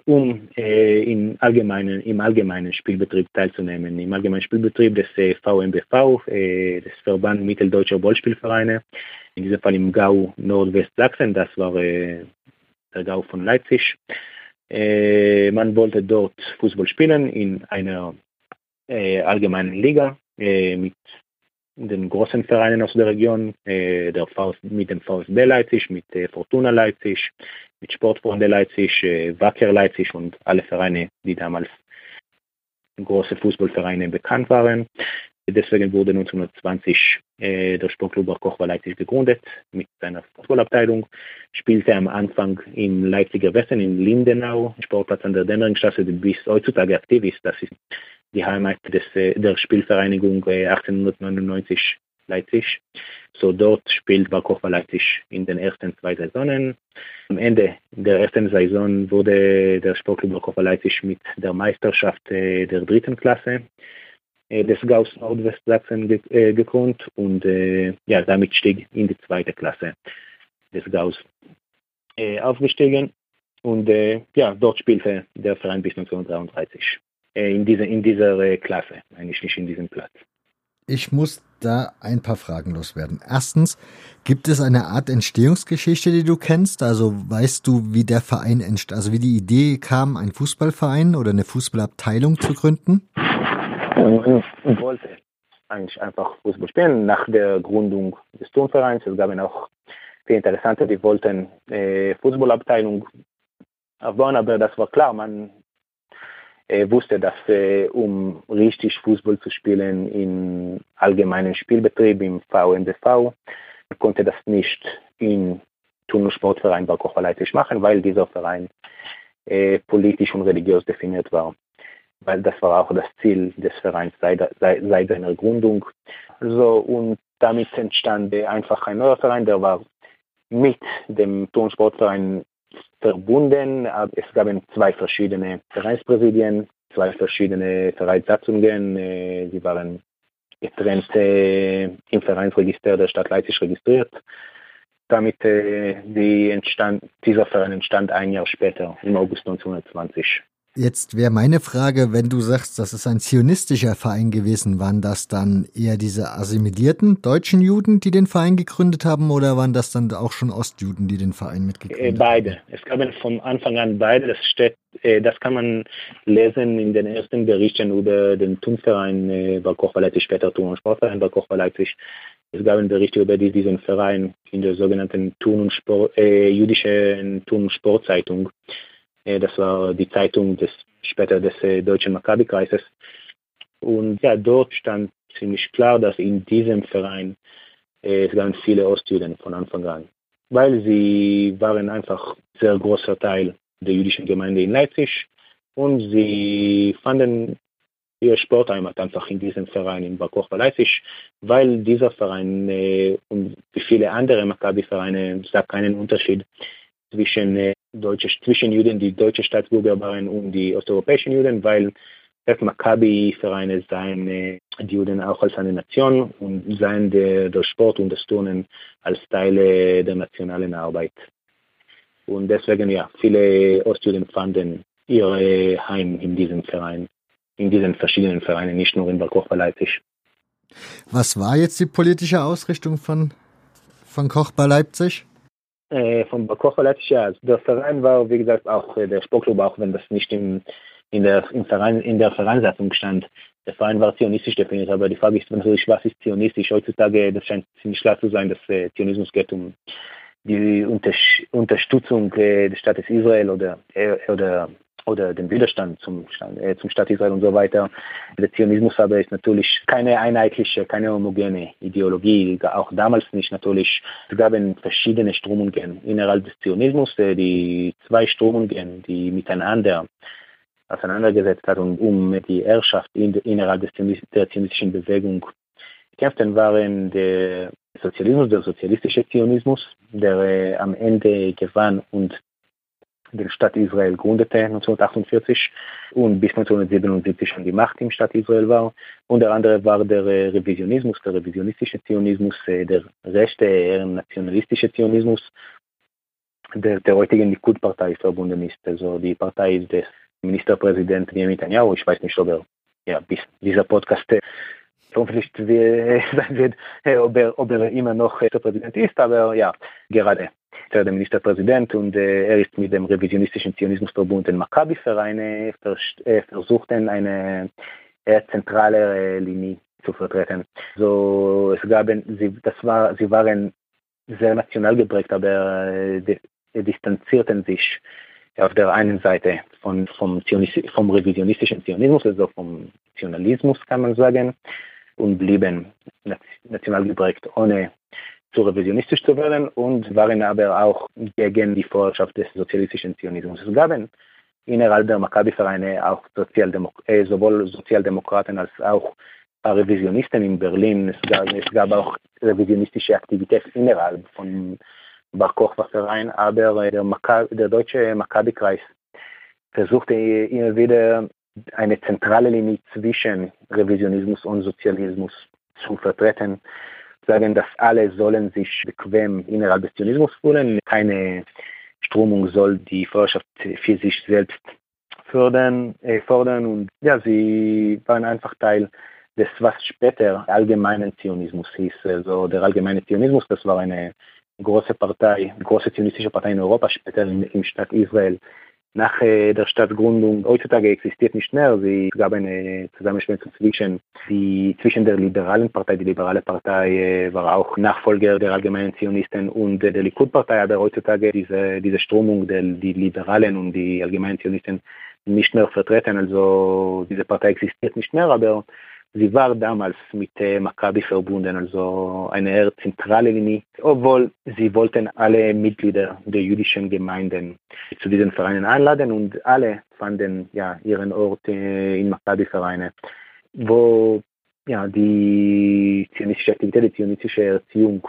um äh, im, allgemeinen, im allgemeinen Spielbetrieb teilzunehmen. Im allgemeinen Spielbetrieb des äh, VMBV, äh, des Verband Mitteldeutscher Ballspielvereine, in diesem Fall im Gau Nordwestsachsen, das war äh, der Gau von Leipzig. Äh, man wollte dort Fußball spielen in einer äh, allgemeinen Liga mit den großen Vereinen aus der Region, äh, der VfB, mit dem VfB Leipzig, mit äh, Fortuna Leipzig, mit Sportfreunde Leipzig, äh, Wacker Leipzig und alle Vereine, die damals große Fußballvereine bekannt waren. Deswegen wurde 1920 äh, der Sportclub Kochba Leipzig gegründet mit seiner Fußballabteilung, spielte am Anfang im Leipziger Westen in Lindenau, Sportplatz an der Dämmeringstraße, der bis heutzutage aktiv ist. Das ist die Heimat des, äh, der Spielvereinigung 1899 äh, Leipzig. So dort spielt Barkochba Leipzig in den ersten zwei Saisonen. Am Ende der ersten Saison wurde der Sportclub Barkochba Leipzig mit der Meisterschaft äh, der dritten Klasse des Gaus Nordwestsachsen gekrönt und ja, damit stieg in die zweite Klasse des Gaus aufgestiegen und ja, dort spielte der Verein bis 1933. Äh, in, diese, in dieser äh, Klasse, eigentlich nicht in diesem Platz. Ich muss da ein paar Fragen loswerden. Erstens, gibt es eine Art Entstehungsgeschichte, die du kennst? Also weißt du, wie der Verein entstand, also wie die Idee kam, einen Fußballverein oder eine Fußballabteilung zu gründen? Ich wollte eigentlich einfach Fußball spielen nach der Gründung des Turnvereins. Es gab auch viele Interessante, die wollten äh, Fußballabteilung aufbauen, aber das war klar, man wusste, dass um richtig Fußball zu spielen im allgemeinen Spielbetrieb, im VMBV, konnte das nicht im Turnsportverein Balkocher Leipzig machen, weil dieser Verein äh, politisch und religiös definiert war. Weil das war auch das Ziel des Vereins seit, seit, seit seiner Gründung. So, und damit entstand einfach ein neuer Verein, der war mit dem Turnsportverein verbunden. Es gab zwei verschiedene Vereinspräsidien, zwei verschiedene Vereinssatzungen. Äh, sie waren getrennt äh, im Vereinsregister der Stadt Leipzig registriert. Damit äh, die entstand, dieser Verein entstand ein Jahr später, im August 1920. Jetzt wäre meine Frage, wenn du sagst, das ist ein zionistischer Verein gewesen, waren das dann eher diese assimilierten deutschen Juden, die den Verein gegründet haben, oder waren das dann auch schon Ostjuden, die den Verein mitgegründet haben? Beide. Es gab von Anfang an beide. Das, steht, äh, das kann man lesen in den ersten Berichten über den Turnverein äh, Kochba Leipzig, später Turn- und Sportverein Kochba Leipzig. Es gab einen Bericht über diesen Verein in der sogenannten Turn- und Sport, äh, jüdischen Turn- und Sportzeitung. Äh, das war die Zeitung des später des äh, deutschen Maccabi-Kreises. Und ja, dort stand ziemlich klar, dass in diesem Verein es gab viele Ostjuden von Anfang an, weil sie waren einfach sehr großer Teil der jüdischen Gemeinde in Leipzig und sie fanden ihr Sportheimat einfach in diesem Verein in Bar Kochba Leipzig, weil dieser Verein äh, und viele andere Maccabi-Vereine sagt keinen Unterschied zwischen, äh, deutsche, zwischen Juden, die deutsche Staatsbürger waren und die osteuropäischen Juden, weil das Maccabi-Vereine seien äh, die Juden auch als eine Nation und seien der, der Sport und das Turnen als Teile der nationalen Arbeit. Und deswegen, ja, viele Ostjuden fanden ihr Heim in diesem Verein, in diesen verschiedenen Vereinen, nicht nur in Koch bei Leipzig. Was war jetzt die politische Ausrichtung von, von Koch Leipzig? Äh, von Koch bei Leipzig, ja. Also der Verein war, wie gesagt, auch äh, der Sportclub, auch wenn das nicht im, in, der, im Verein, in der Vereinssatzung stand. Der Verein war zionistisch definiert, aber die Frage ist natürlich, was ist zionistisch? Heutzutage, das scheint ziemlich klar zu sein, dass äh, Zionismus geht um die Unterstützung äh, des Staates Israel oder, äh, oder, oder den Widerstand zum, äh, zum Staat Israel und so weiter. Der Zionismus aber ist natürlich keine einheitliche, keine homogene Ideologie, auch damals nicht natürlich. Es gab verschiedene Strömungen innerhalb des Zionismus, die zwei Strömungen, die miteinander auseinandergesetzt hat und um die Herrschaft innerhalb des, der zionistischen Bewegung kämpften, waren der Sozialismus, der sozialistische Zionismus, der äh, am Ende gewann und den Staat Israel gründete 1948 und bis 1977 an die Macht im Staat Israel war. Und der andere war der äh, Revisionismus, der revisionistische Zionismus, äh, der rechte, eher nationalistische Zionismus, der der heutigen Likud-Partei verbunden ist. Also die Partei des Ministerpräsidenten Netanyahu. Ich weiß nicht, ob er ja, bis dieser Podcast hoffentlich sein wird, ob er, ob er immer noch der Präsident ist, aber ja, gerade der Ministerpräsident und äh, er ist mit dem revisionistischen Zionismusverbund den Maccabi-Verein äh, versucht, eine eher zentrale Linie zu vertreten. So, es gab, sie, das war, sie waren sehr national geprägt, aber äh, distanzierten sich auf der einen Seite von, vom, vom revisionistischen Zionismus, also vom Nationalismus kann man sagen, und blieben national geprägt, ohne zu revisionistisch zu werden und waren aber auch gegen die Vorherrschaft des sozialistischen Zionismus. Es gab innerhalb der Maccabi-Vereine auch Sozialdemok äh, sowohl Sozialdemokraten als auch Revisionisten in Berlin. Es gab, es gab auch revisionistische Aktivität innerhalb von Bar Kochba Verein, aber der, der deutsche Maccabi-Kreis versuchte immer wieder eine zentrale Linie zwischen Revisionismus und Sozialismus zu vertreten, sagen, dass alle sollen sich bequem innerhalb des Zionismus fühlen, keine Strömung soll die Vorherrschaft für sich selbst fördern, äh, fordern und ja, sie waren einfach Teil des, was später allgemeinen Zionismus hieß. Also der allgemeine Zionismus, das war eine große Partei, große zionistische Partei in Europa, später im Staat Israel, nach äh, der Stadtgründung heutzutage existiert nicht mehr. Sie gab eine Zusammenschmelzung zwischen, die, zwischen der liberalen Partei. Die liberale Partei äh, war auch Nachfolger der allgemeinen Zionisten und der Likud-Partei, aber heutzutage diese, diese Strömung der die Liberalen und die allgemeinen Zionisten nicht mehr vertreten. Also diese Partei existiert nicht mehr, aber Sie war damals mit Maccabi verbunden, also eine eher zentrale Linie, obwohl sie wollten alle Mitglieder der jüdischen Gemeinden zu diesen Vereinen einladen und alle fanden ja ihren Ort in Maccabi-Vereine, wo ja die zionistische Aktivität, die zionistische Erziehung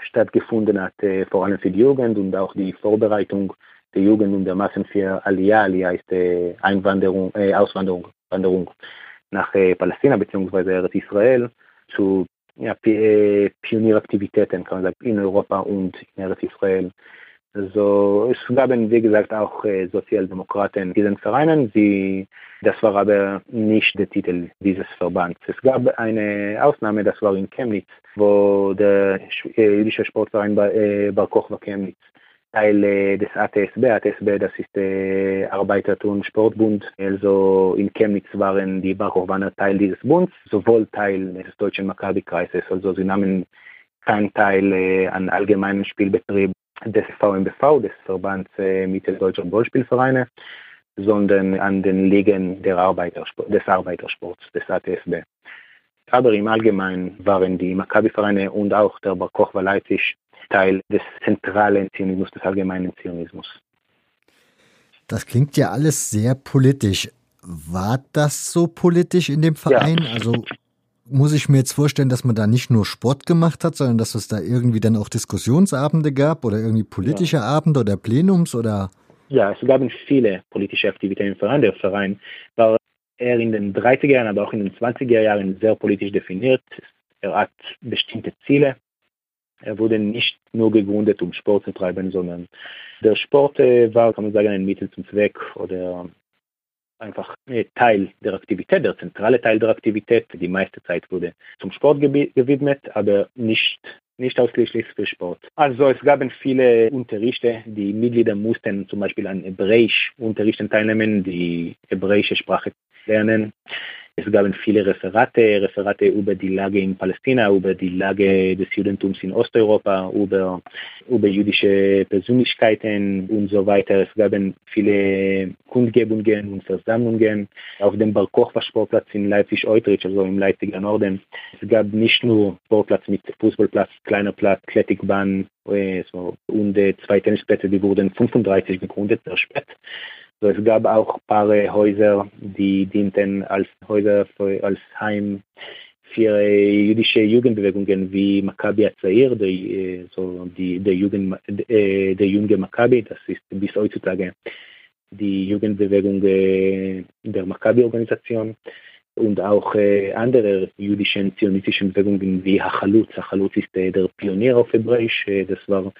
stattgefunden hat, vor allem für die Jugend und auch die Vorbereitung der Jugend und der Massen für Aliyah. Aliyah ist Einwanderung, äh, Auswanderung. Wanderung nach äh, Palästina bzw. Eretz Israel zu ja, äh, Pionieraktivitäten kann man sagen, in Europa und in Eretz Israel. Also es gab, wie gesagt, auch äh, Sozialdemokraten in diesen Vereinen. Sie, das war aber nicht der Titel dieses Verbands. Es gab eine Ausnahme, das war in Chemnitz, wo der äh, jüdische Sportverein äh, Bar Kochba Chemnitz Teil des ATSB. ATSB, das ist der Arbeitertum Sportbund. Also in Chemnitz waren die Barkochwaner Teil dieses Bundes, sowohl Teil des deutschen Maccabi-Kreises. Also sie nahmen keinen Teil äh, an allgemeinen Spielbetrieb des VMBV, des Verbands äh, Mitteldeutscher Ballspielvereine, sondern an den Ligen der Arbeitersport, des Arbeitersports, des ATSB. Aber im Allgemeinen waren die Maccabi-Vereine und auch der Bar Kochba Leipzig Teil des zentralen Zionismus, des allgemeinen Zionismus. Das klingt ja alles sehr politisch. War das so politisch in dem Verein? Ja. Also muss ich mir jetzt vorstellen, dass man da nicht nur Sport gemacht hat, sondern dass es da irgendwie dann auch Diskussionsabende gab oder irgendwie politische ja. Abende oder Plenums oder? Ja, es gab viele politische Aktivitäten im Verein. Der Verein war eher in den 30er Jahren, aber auch in den 20er Jahren sehr politisch definiert. Er hat bestimmte Ziele. Er wurde nicht nur gegründet, um Sport zu treiben, sondern der Sport äh, war, kann man sagen, ein Mittel zum Zweck oder einfach Teil der Aktivität, der zentrale Teil der Aktivität. Die meiste Zeit wurde zum Sport gewidmet, aber nicht, nicht ausschließlich für Sport. Also es gab viele Unterrichte, die Mitglieder mussten zum Beispiel an Hebräisch Unterrichten teilnehmen, die hebräische Sprache lernen. Es gab viele Referate, Referate über die Lage in Palästina, über die Lage des Judentums in Osteuropa, über, über jüdische Persönlichkeiten und so weiter. Es gab viele Kundgebungen und Versammlungen auf dem Bar Kochba Sportplatz in Leipzig-Eutrich, also im Leipziger Norden. Es gab nicht nur Sportplatz mit Fußballplatz, kleiner Platz, Athletikbahn so, und zwei Tennisplätze, die wurden 35 gegründet, sehr spät. So, es gab auch ein paar Häuser, die dienten als Häuser für, als Heim für jüdische Jugendbewegungen wie Maccabi Azair, der, äh, so die, der, Jugend, äh, der junge Maccabi, das ist bis heutzutage die Jugendbewegung äh, der Maccabi-Organisation. Und auch andere jüdischen zionistischen Bewegungen wie Hachalutz. Hachalutz ist der Pionier auf Hebräisch, das war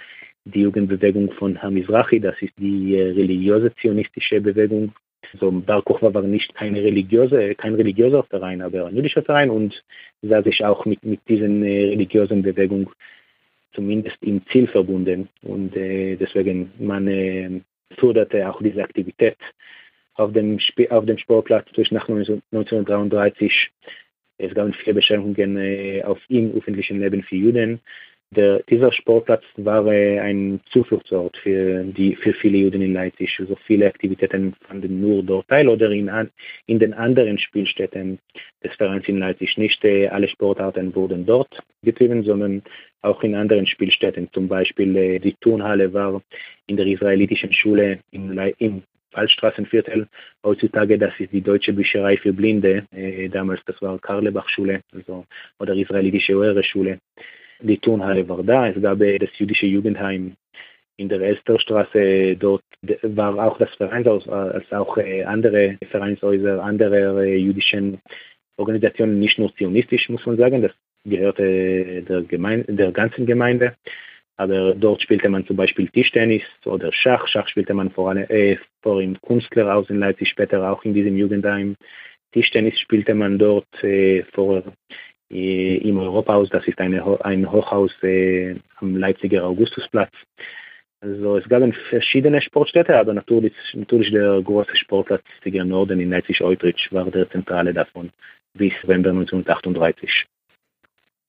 die Jugendbewegung von Hamizrahi, das ist die äh, religiöse zionistische Bewegung. So, Bar Kochba war nicht keine religiöse, kein religiöser Verein, aber ein jüdischer Verein und sah sich auch mit, mit diesen äh, religiösen Bewegung zumindest im Ziel verbunden. Und äh, deswegen man äh, förderte auch diese Aktivität auf dem, Sp auf dem Sportplatz durch nach 1933. Es gab viele Beschränkungen äh, auf im öffentlichen Leben für Juden. Der, dieser Sportplatz war äh, ein Zufluchtsort für, die, für viele Juden in Leipzig. So viele Aktivitäten fanden nur dort teil oder in, in den anderen Spielstätten des Vereins in Leipzig. Nicht äh, alle Sportarten wurden dort getrieben, sondern auch in anderen Spielstätten. Zum Beispiel äh, die Turnhalle war in der israelitischen Schule im, im Waldstraßenviertel. Heutzutage, das ist die Deutsche Bücherei für Blinde. Damals, das war Karlebach-Schule also, oder israelitische Oere-Schule die Turnhalle war da, es gab das jüdische Jugendheim in der Elsterstraße, dort war auch das Vereinshaus, als auch andere Vereinshäuser, andere jüdischen Organisationen, nicht nur zionistisch, muss man sagen, das gehörte der, Gemeinde, der ganzen Gemeinde. Aber dort spielte man zum Beispiel Tischtennis oder Schach. Schach spielte man vor, allem, äh, vor im Kunstlehrhaus in Leipzig, später auch in diesem Jugendheim. Tischtennis spielte man dort äh, vor im Europahaus, das ist eine, ein Hochhaus äh, am Leipziger Augustusplatz. Also es gab verschiedene Sportstätte, aber natürlich, natürlich der große Sportplatz Leipziger Norden in Leipzig-Eutrich war der zentrale davon bis November 1938.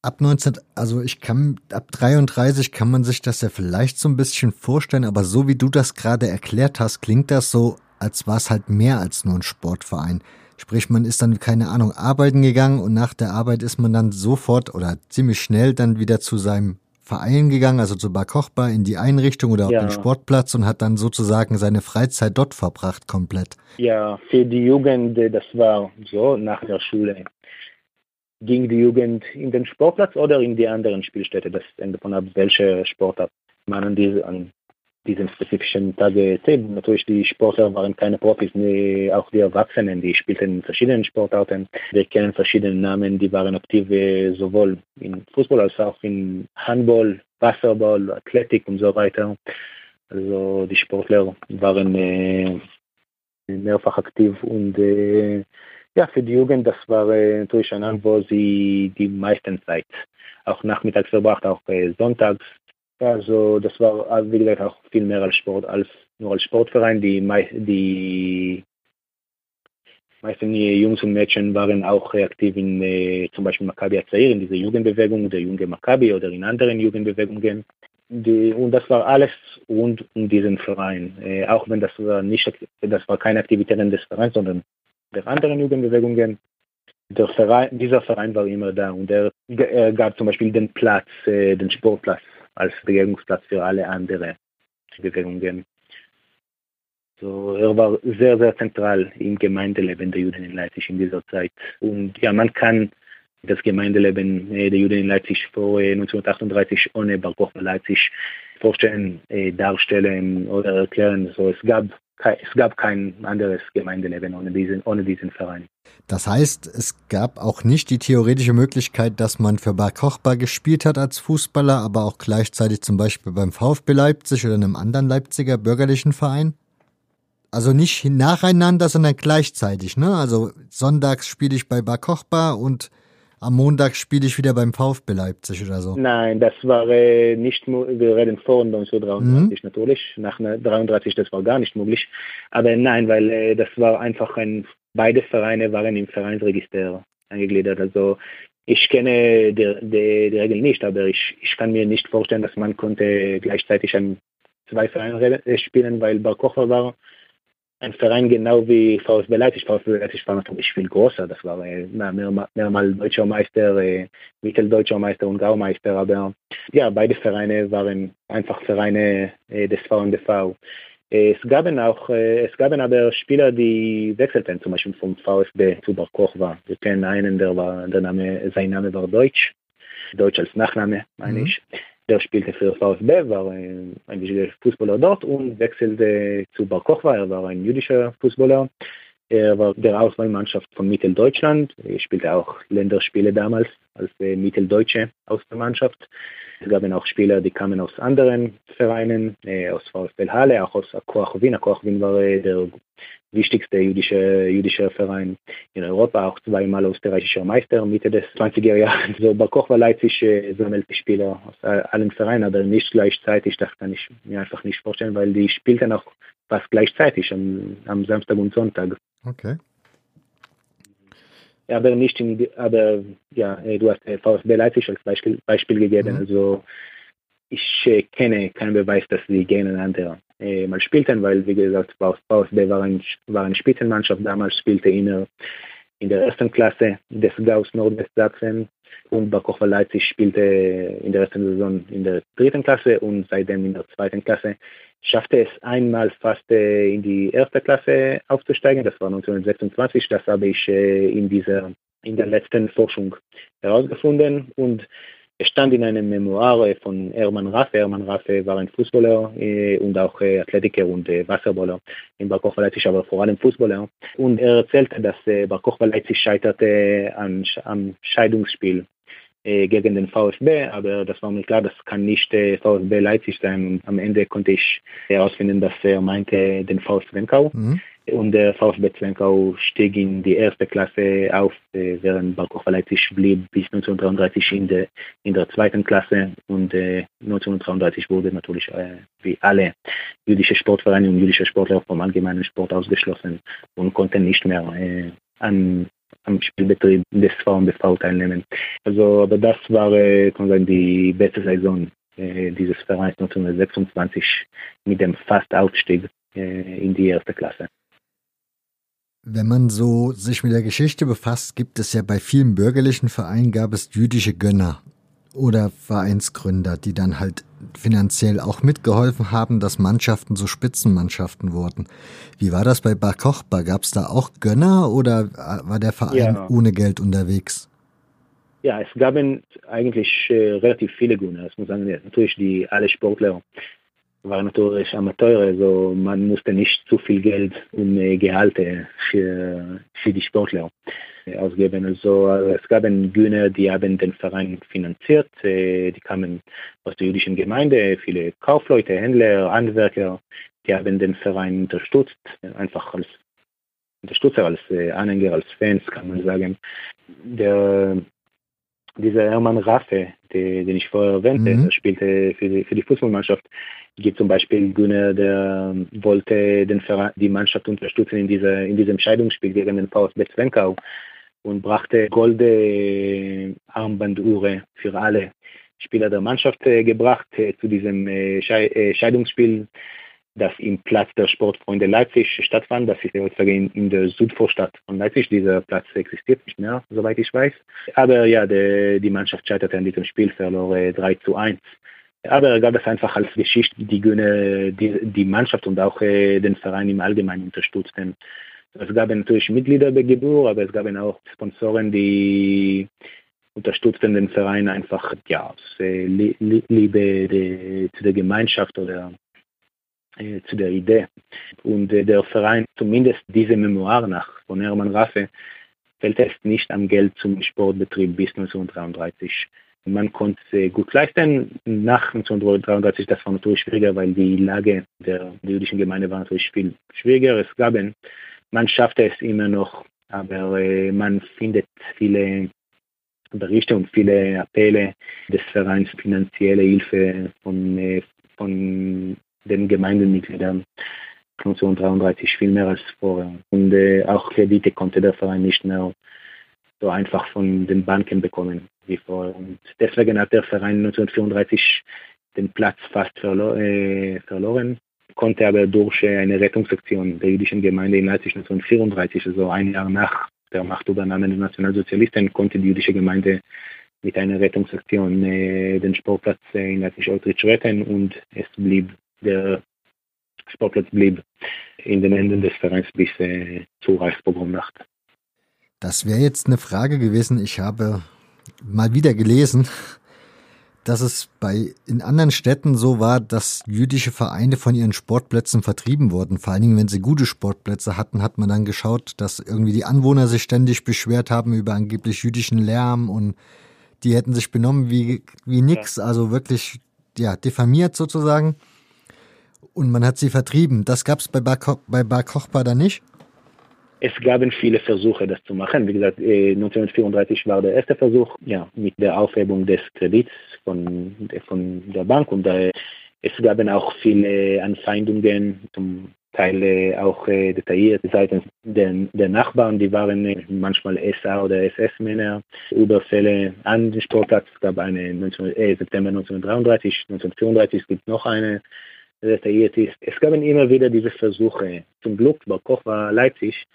Ab 19, also ich kann, ab 33 kann man sich das ja vielleicht so ein bisschen vorstellen, aber so wie du das gerade erklärt hast, klingt das so, als war es halt mehr als nur ein Sportverein. Sprich, man ist dann, keine Ahnung, arbeiten gegangen und nach der Arbeit ist man dann sofort oder ziemlich schnell dann wieder zu seinem Verein gegangen, also zu Bar Kochbar in die Einrichtung oder ja. auf den Sportplatz und hat dann sozusagen seine Freizeit dort verbracht komplett. Ja, für die Jugend, das war so nach der Schule. Ging die Jugend in den Sportplatz oder in die anderen Spielstätte? Das hängt davon ab, welche Sportart man an, diese, an diesen spezifischen Tage zählen. Natürlich, die Sportler waren keine Profis, auch die Erwachsenen, die spielten in verschiedenen Sportarten. Wir kennen verschiedene Namen, die waren aktiv sowohl in Fußball als auch in Handball, Wasserball, Athletik und so weiter. Also die Sportler waren äh, mehrfach aktiv und äh, ja, für die Jugend, das war äh, natürlich ein Land, wo sie die meisten Zeit auch nachmittags verbracht, auch äh, sonntags also das war, äh, wie gesagt, auch viel mehr als Sport, als nur als Sportverein. Die, die meisten Jungs und Mädchen waren auch aktiv in äh, zum Beispiel Maccabi Azair, in dieser Jugendbewegung, der junge Maccabi oder in anderen Jugendbewegungen. Die, und das war alles rund um diesen Verein. Äh, auch wenn das war nicht, das war keine Aktivitäten des Vereins, sondern der anderen Jugendbewegungen. Verein, dieser Verein war immer da und er, er gab zum Beispiel den Platz, äh, den Sportplatz als Begegnungsplatz für alle anderen Bewegungen. So, er war sehr, sehr zentral im Gemeindeleben der Juden in Leipzig in dieser Zeit. Und ja, man kann das Gemeindeleben äh, der Juden in Leipzig vor äh, 1938 ohne Bar Kochba Leipzig vorstellen, äh, darstellen oder erklären. So, es gab es gab kein anderes Gemeindeleben ohne diesen, ohne diesen Verein. Das heißt, es gab auch nicht die theoretische Möglichkeit, dass man für Bar Kochba gespielt hat als Fußballer, aber auch gleichzeitig zum Beispiel beim VfB Leipzig oder einem anderen Leipziger bürgerlichen Verein? Also nicht nacheinander, sondern gleichzeitig, ne? Also sonntags spiele ich bei Bar Kochba und am Montag spiele ich wieder beim VfB Leipzig oder so. Nein, das war äh, nicht wir reden vor 1933 mhm. natürlich, nach 1933 das war gar nicht möglich. Aber nein, weil äh, das war einfach ein, beide Vereine waren im Vereinsregister angegliedert. Also ich kenne die, die, die Regel nicht, aber ich, ich kann mir nicht vorstellen, dass man konnte gleichzeitig an zwei Vereinen spielen, weil Bar Kocher war ein Verein genau wie VfB Leipzig. VfB Leipzig war natürlich viel größer. Das war äh, mehrmals mehr deutscher Meister, äh, mitteldeutscher Meister und Gaumeister. Aber ja, beide Vereine waren einfach Vereine äh, des VNDV. Es gab auch, äh, es gab aber Spieler, die wechselten, zum Beispiel vom VfB zu Bar Kochba. Wir kennen einen, der war, der Name, sein Name war Deutsch. Deutsch als Nachname, meine mhm. ich der spielte für VfB, war ein, ein wichtiger Fußballer dort und wechselte zu Bar Kochba. Er war ein jüdischer Fußballer. Er war der Auswahlmannschaft von Mitteldeutschland. Er spielte auch Länderspiele damals als äh, Mitteldeutsche aus der Mannschaft. Es gab auch Spieler, die kamen aus anderen Vereinen, äh, aus VfB Halle, auch aus Akoach Wien. Akoach Wien war äh, der wichtigste jüdische, jüdische Verein in Europa, auch zweimal österreichischer Meister Mitte des 20er Jahres. So bei Koch war Leipzig äh, sammelt die Spieler aus allen Vereinen, aber nicht gleichzeitig. Das kann ich mir einfach nicht vorstellen, weil die spielten auch fast gleichzeitig am, am Samstag und Sonntag. Okay. Aber nicht in, aber ja, du hast äh, VfB Leipzig als Beispiel, Beispiel gegeben. Mhm. Also ich äh, kenne keinen Beweis, dass sie gegeneinander äh, mal spielten, weil, wie gesagt, VfB war, ein, war eine Spitzenmannschaft. Damals spielte immer in der ersten Klasse des Gaus Nordwestsachsen und Barkocher Leipzig spielte in der ersten Saison in der dritten Klasse und seitdem in der zweiten Klasse. Schaffte es einmal fast äh, in die erste Klasse aufzusteigen, das war 1926, das habe ich äh, in dieser in der letzten Forschung herausgefunden. Und es stand in einem Memoir von Hermann Raffe. Hermann Raffe war ein Fußballer äh, und auch äh, Athletiker und äh, Wasserballer in Bar Kochba Leipzig, aber vor allem Fußballer. Und er erzählte, dass äh, Bar Kochba Leipzig scheiterte am Scheidungsspiel äh, gegen den VfB, aber das war mir klar, das kann nicht äh, VfB Leipzig sein. Und am Ende konnte ich herausfinden, dass er meinte den VfB Wenkau. Mhm und der VfB Zwenkau stieg in die erste Klasse auf, äh, während Barkocher Leipzig blieb bis 1933 in der, in der zweiten Klasse und äh, 1933 wurde natürlich äh, wie alle jüdische Sportvereine und jüdische Sportler vom allgemeinen Sport ausgeschlossen und konnten nicht mehr äh, an am Spielbetrieb des VfB teilnehmen. Also, aber das war äh, sagen, die beste Saison äh, dieses Vereins 1926 mit dem Fast-Aufstieg äh, in die erste Klasse. Wenn man so sich mit der Geschichte befasst, gibt es ja bei vielen bürgerlichen Vereinen gab es jüdische Gönner oder Vereinsgründer, die dann halt finanziell auch mitgeholfen haben, dass Mannschaften so Spitzenmannschaften wurden. Wie war das bei Bar Kochba? Gab es da auch Gönner oder war der Verein ja. ohne Geld unterwegs? Ja, es gab eigentlich äh, relativ viele Gönner. Das muss sagen, natürlich die alle Sportler war natürlich Amateure, also man musste nicht zu viel Geld um Gehalte für, für die Sportler ausgeben. Also es gab Gönner, die haben den Verein finanziert, die kamen aus der jüdischen Gemeinde, viele Kaufleute, Händler, Handwerker, die haben den Verein unterstützt, einfach als Unterstützer, als Anhänger, als Fans kann man sagen. Der dieser Hermann Raffe, den, den ich vorher erwähnte, mhm. der spielte für die, für die Fußballmannschaft. Gibt zum Beispiel Günner, der wollte den Verein, die Mannschaft unterstützen in, dieser, in diesem Scheidungsspiel gegen den VfB Zwenkau und brachte golde Armbanduhre für alle Spieler der Mannschaft äh, gebracht äh, zu diesem äh, Scheidungsspiel das im Platz der Sportfreunde Leipzig stattfand. Das ist heutzutage in, der Südvorstadt von Leipzig. Dieser Platz existiert nicht mehr, soweit ich weiß. Aber ja, die, die Mannschaft scheiterte an diesem Spiel, verlor 3 zu 1. Aber gab es einfach als Geschichte, die die, die Mannschaft und auch äh, den Verein im Allgemeinen unterstützten. Es gab natürlich Mitglieder bei Geburt, aber es gab auch Sponsoren, die unterstützten den Verein einfach ja, aus äh, Liebe de, zu der Gemeinschaft oder äh, zu der Idee. Und äh, der Verein, zumindest diese Memoir nach von Hermann Raffe, fällt es nicht am Geld zum Sportbetrieb bis 1933. Man konnte es gut leisten. Nach 1933, das war natürlich schwieriger, weil die Lage der, jüdischen Gemeinde war natürlich viel schwieriger. Es gab, man schaffte es immer noch, aber äh, man findet viele Berichte und viele Appelle des Vereins, finanzielle Hilfe von, äh, von den Gemeindemitgliedern 1933 viel mehr als vorher. Und äh, auch Kredite konnte der Verein nicht mehr so einfach von den Banken bekommen wie vorher. Und deswegen hat der Verein 1934 den Platz fast verlo äh, verloren, konnte aber durch eine Rettungsaktion der jüdischen Gemeinde in Leipzig 1934, also ein Jahr nach der Machtübernahme der Nationalsozialisten, konnte die jüdische Gemeinde mit einer Rettungsaktion äh, den Sportplatz äh, in Leipzig-Outreach retten und es blieb, der Sportplatz blieb in den Händen des Vereins bis äh, zur Reichspogromnacht. Das wäre jetzt eine Frage gewesen. Ich habe mal wieder gelesen, dass es bei in anderen Städten so war, dass jüdische Vereine von ihren Sportplätzen vertrieben wurden. Vor allen Dingen, wenn sie gute Sportplätze hatten, hat man dann geschaut, dass irgendwie die Anwohner sich ständig beschwert haben über angeblich jüdischen Lärm und die hätten sich benommen wie, wie nix, also wirklich, ja, diffamiert sozusagen. Und man hat sie vertrieben. Das gab es bei Bar, bei Bar Kochbar da nicht? Es gab viele Versuche, das zu machen. Wie gesagt, 1934 äh, war der erste Versuch, ja, mit der Aufhebung des Kredits von, von der Bank und da, es gab auch viele Anfeindungen, zum Teil äh, auch äh, detailliert seitens der, der, Nachbarn, die waren manchmal SA oder SS-Männer, Überfälle an den Sportplatz. Es gab eine 19, äh, September 1933, 1934, es gibt noch eine detailliert ist. Es gab immer wieder diese Versuche. Zum Glück war Koch war Leipzig,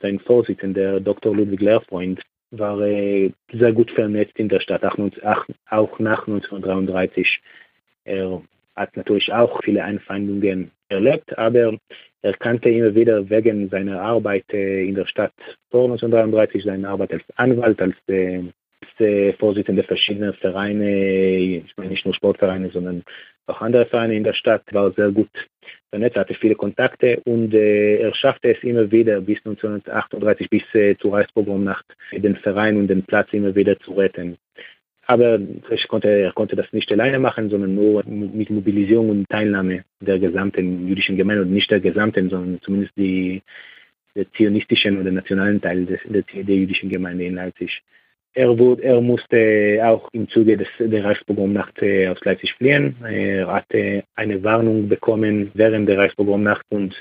sein Vorsitzender Dr. Ludwig Lehrfreund war äh, sehr gut vernetzt in der Stadt, auch, nach 1933. Er hat natürlich auch viele Anfeindungen erlebt, aber er kannte immer wieder wegen seiner Arbeit äh, in der Stadt vor 1933, seine Arbeit als Anwalt, als äh, Vorsitzender verschiedener Vereine, ich meine nicht nur Sportvereine, sondern auch andere Vereine in der Stadt, war sehr gut vernetzt, hatte viele Kontakte und äh, er schaffte es immer wieder bis 1938, bis äh, zur Reichspogromnacht, den Verein und den Platz immer wieder zu retten. Aber konnte, er konnte das nicht alleine machen, sondern nur mit Mobilisierung und Teilnahme der gesamten jüdischen Gemeinde und nicht der gesamten, sondern zumindest die, der zionistischen oder nationalen Teil des, der, der jüdischen Gemeinde in Leipzig. Er, wurde, er musste auch im Zuge des, der Reichspogromnacht äh, aus Leipzig fliehen. Er hatte eine Warnung bekommen während der Reichspogromnacht und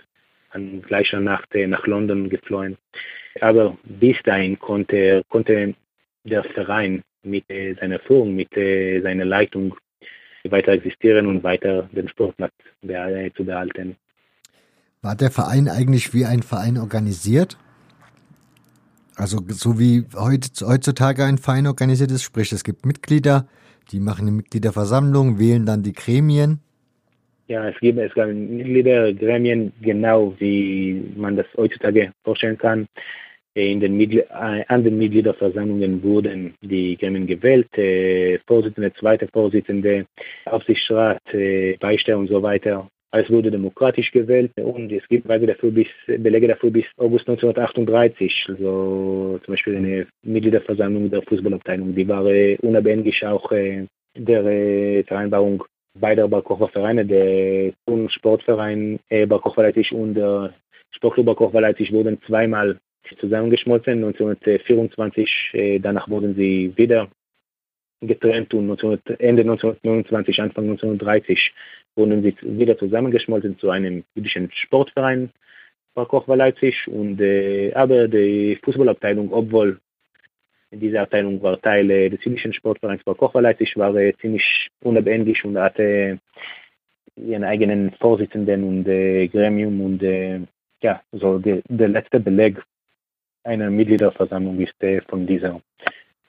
an gleicher Nacht äh, nach London geflohen. Aber bis dahin konnte, konnte der Verein mit äh, seiner Führung, mit seiner Leitung weiter existieren und weiter den Sportplatz zu behalten. War der Verein eigentlich wie ein Verein organisiert? Also so wie heutzutage ein Verein organisiert ist, sprich es gibt Mitglieder, die machen eine Mitgliederversammlung, wählen dann die Gremien. Ja, es gibt, es gibt Mitgliedergremien, genau wie man das heutzutage vorstellen kann. In den Mitglied äh, an den Mitgliederversammlungen wurden die Gremien gewählt, äh, Vorsitzende, zweite Vorsitzende, Aufsichtsrat, äh, Beistand und so weiter. Es wurde demokratisch gewählt und es gibt Belege dafür bis, Belege dafür bis August 1938. Also zum Beispiel eine Mitgliederversammlung der Fußballabteilung, die war äh, unabhängig auch äh, der äh, Vereinbarung beider Barkocher Vereine, der Sportverein äh, Barkocher Leipzig und der Sportclub Barkocher Leipzig wurden zweimal zusammengeschmolzen. 1924, äh, danach wurden sie wieder getrennt und 19, Ende 1929, Anfang 1930 wurden sie wieder zusammengeschmolzen zu einem jüdischen Sportverein bei Kochwa Leipzig. Und, äh, aber die Fußballabteilung, obwohl diese Abteilung war Teil äh, des jüdischen Sportvereins bei Kochwa Leipzig, war äh, ziemlich unabhängig und hatte ihren eigenen Vorsitzenden und äh, Gremium und äh, ja, so die, der letzte Beleg einer Mitgliederversammlung ist äh, von dieser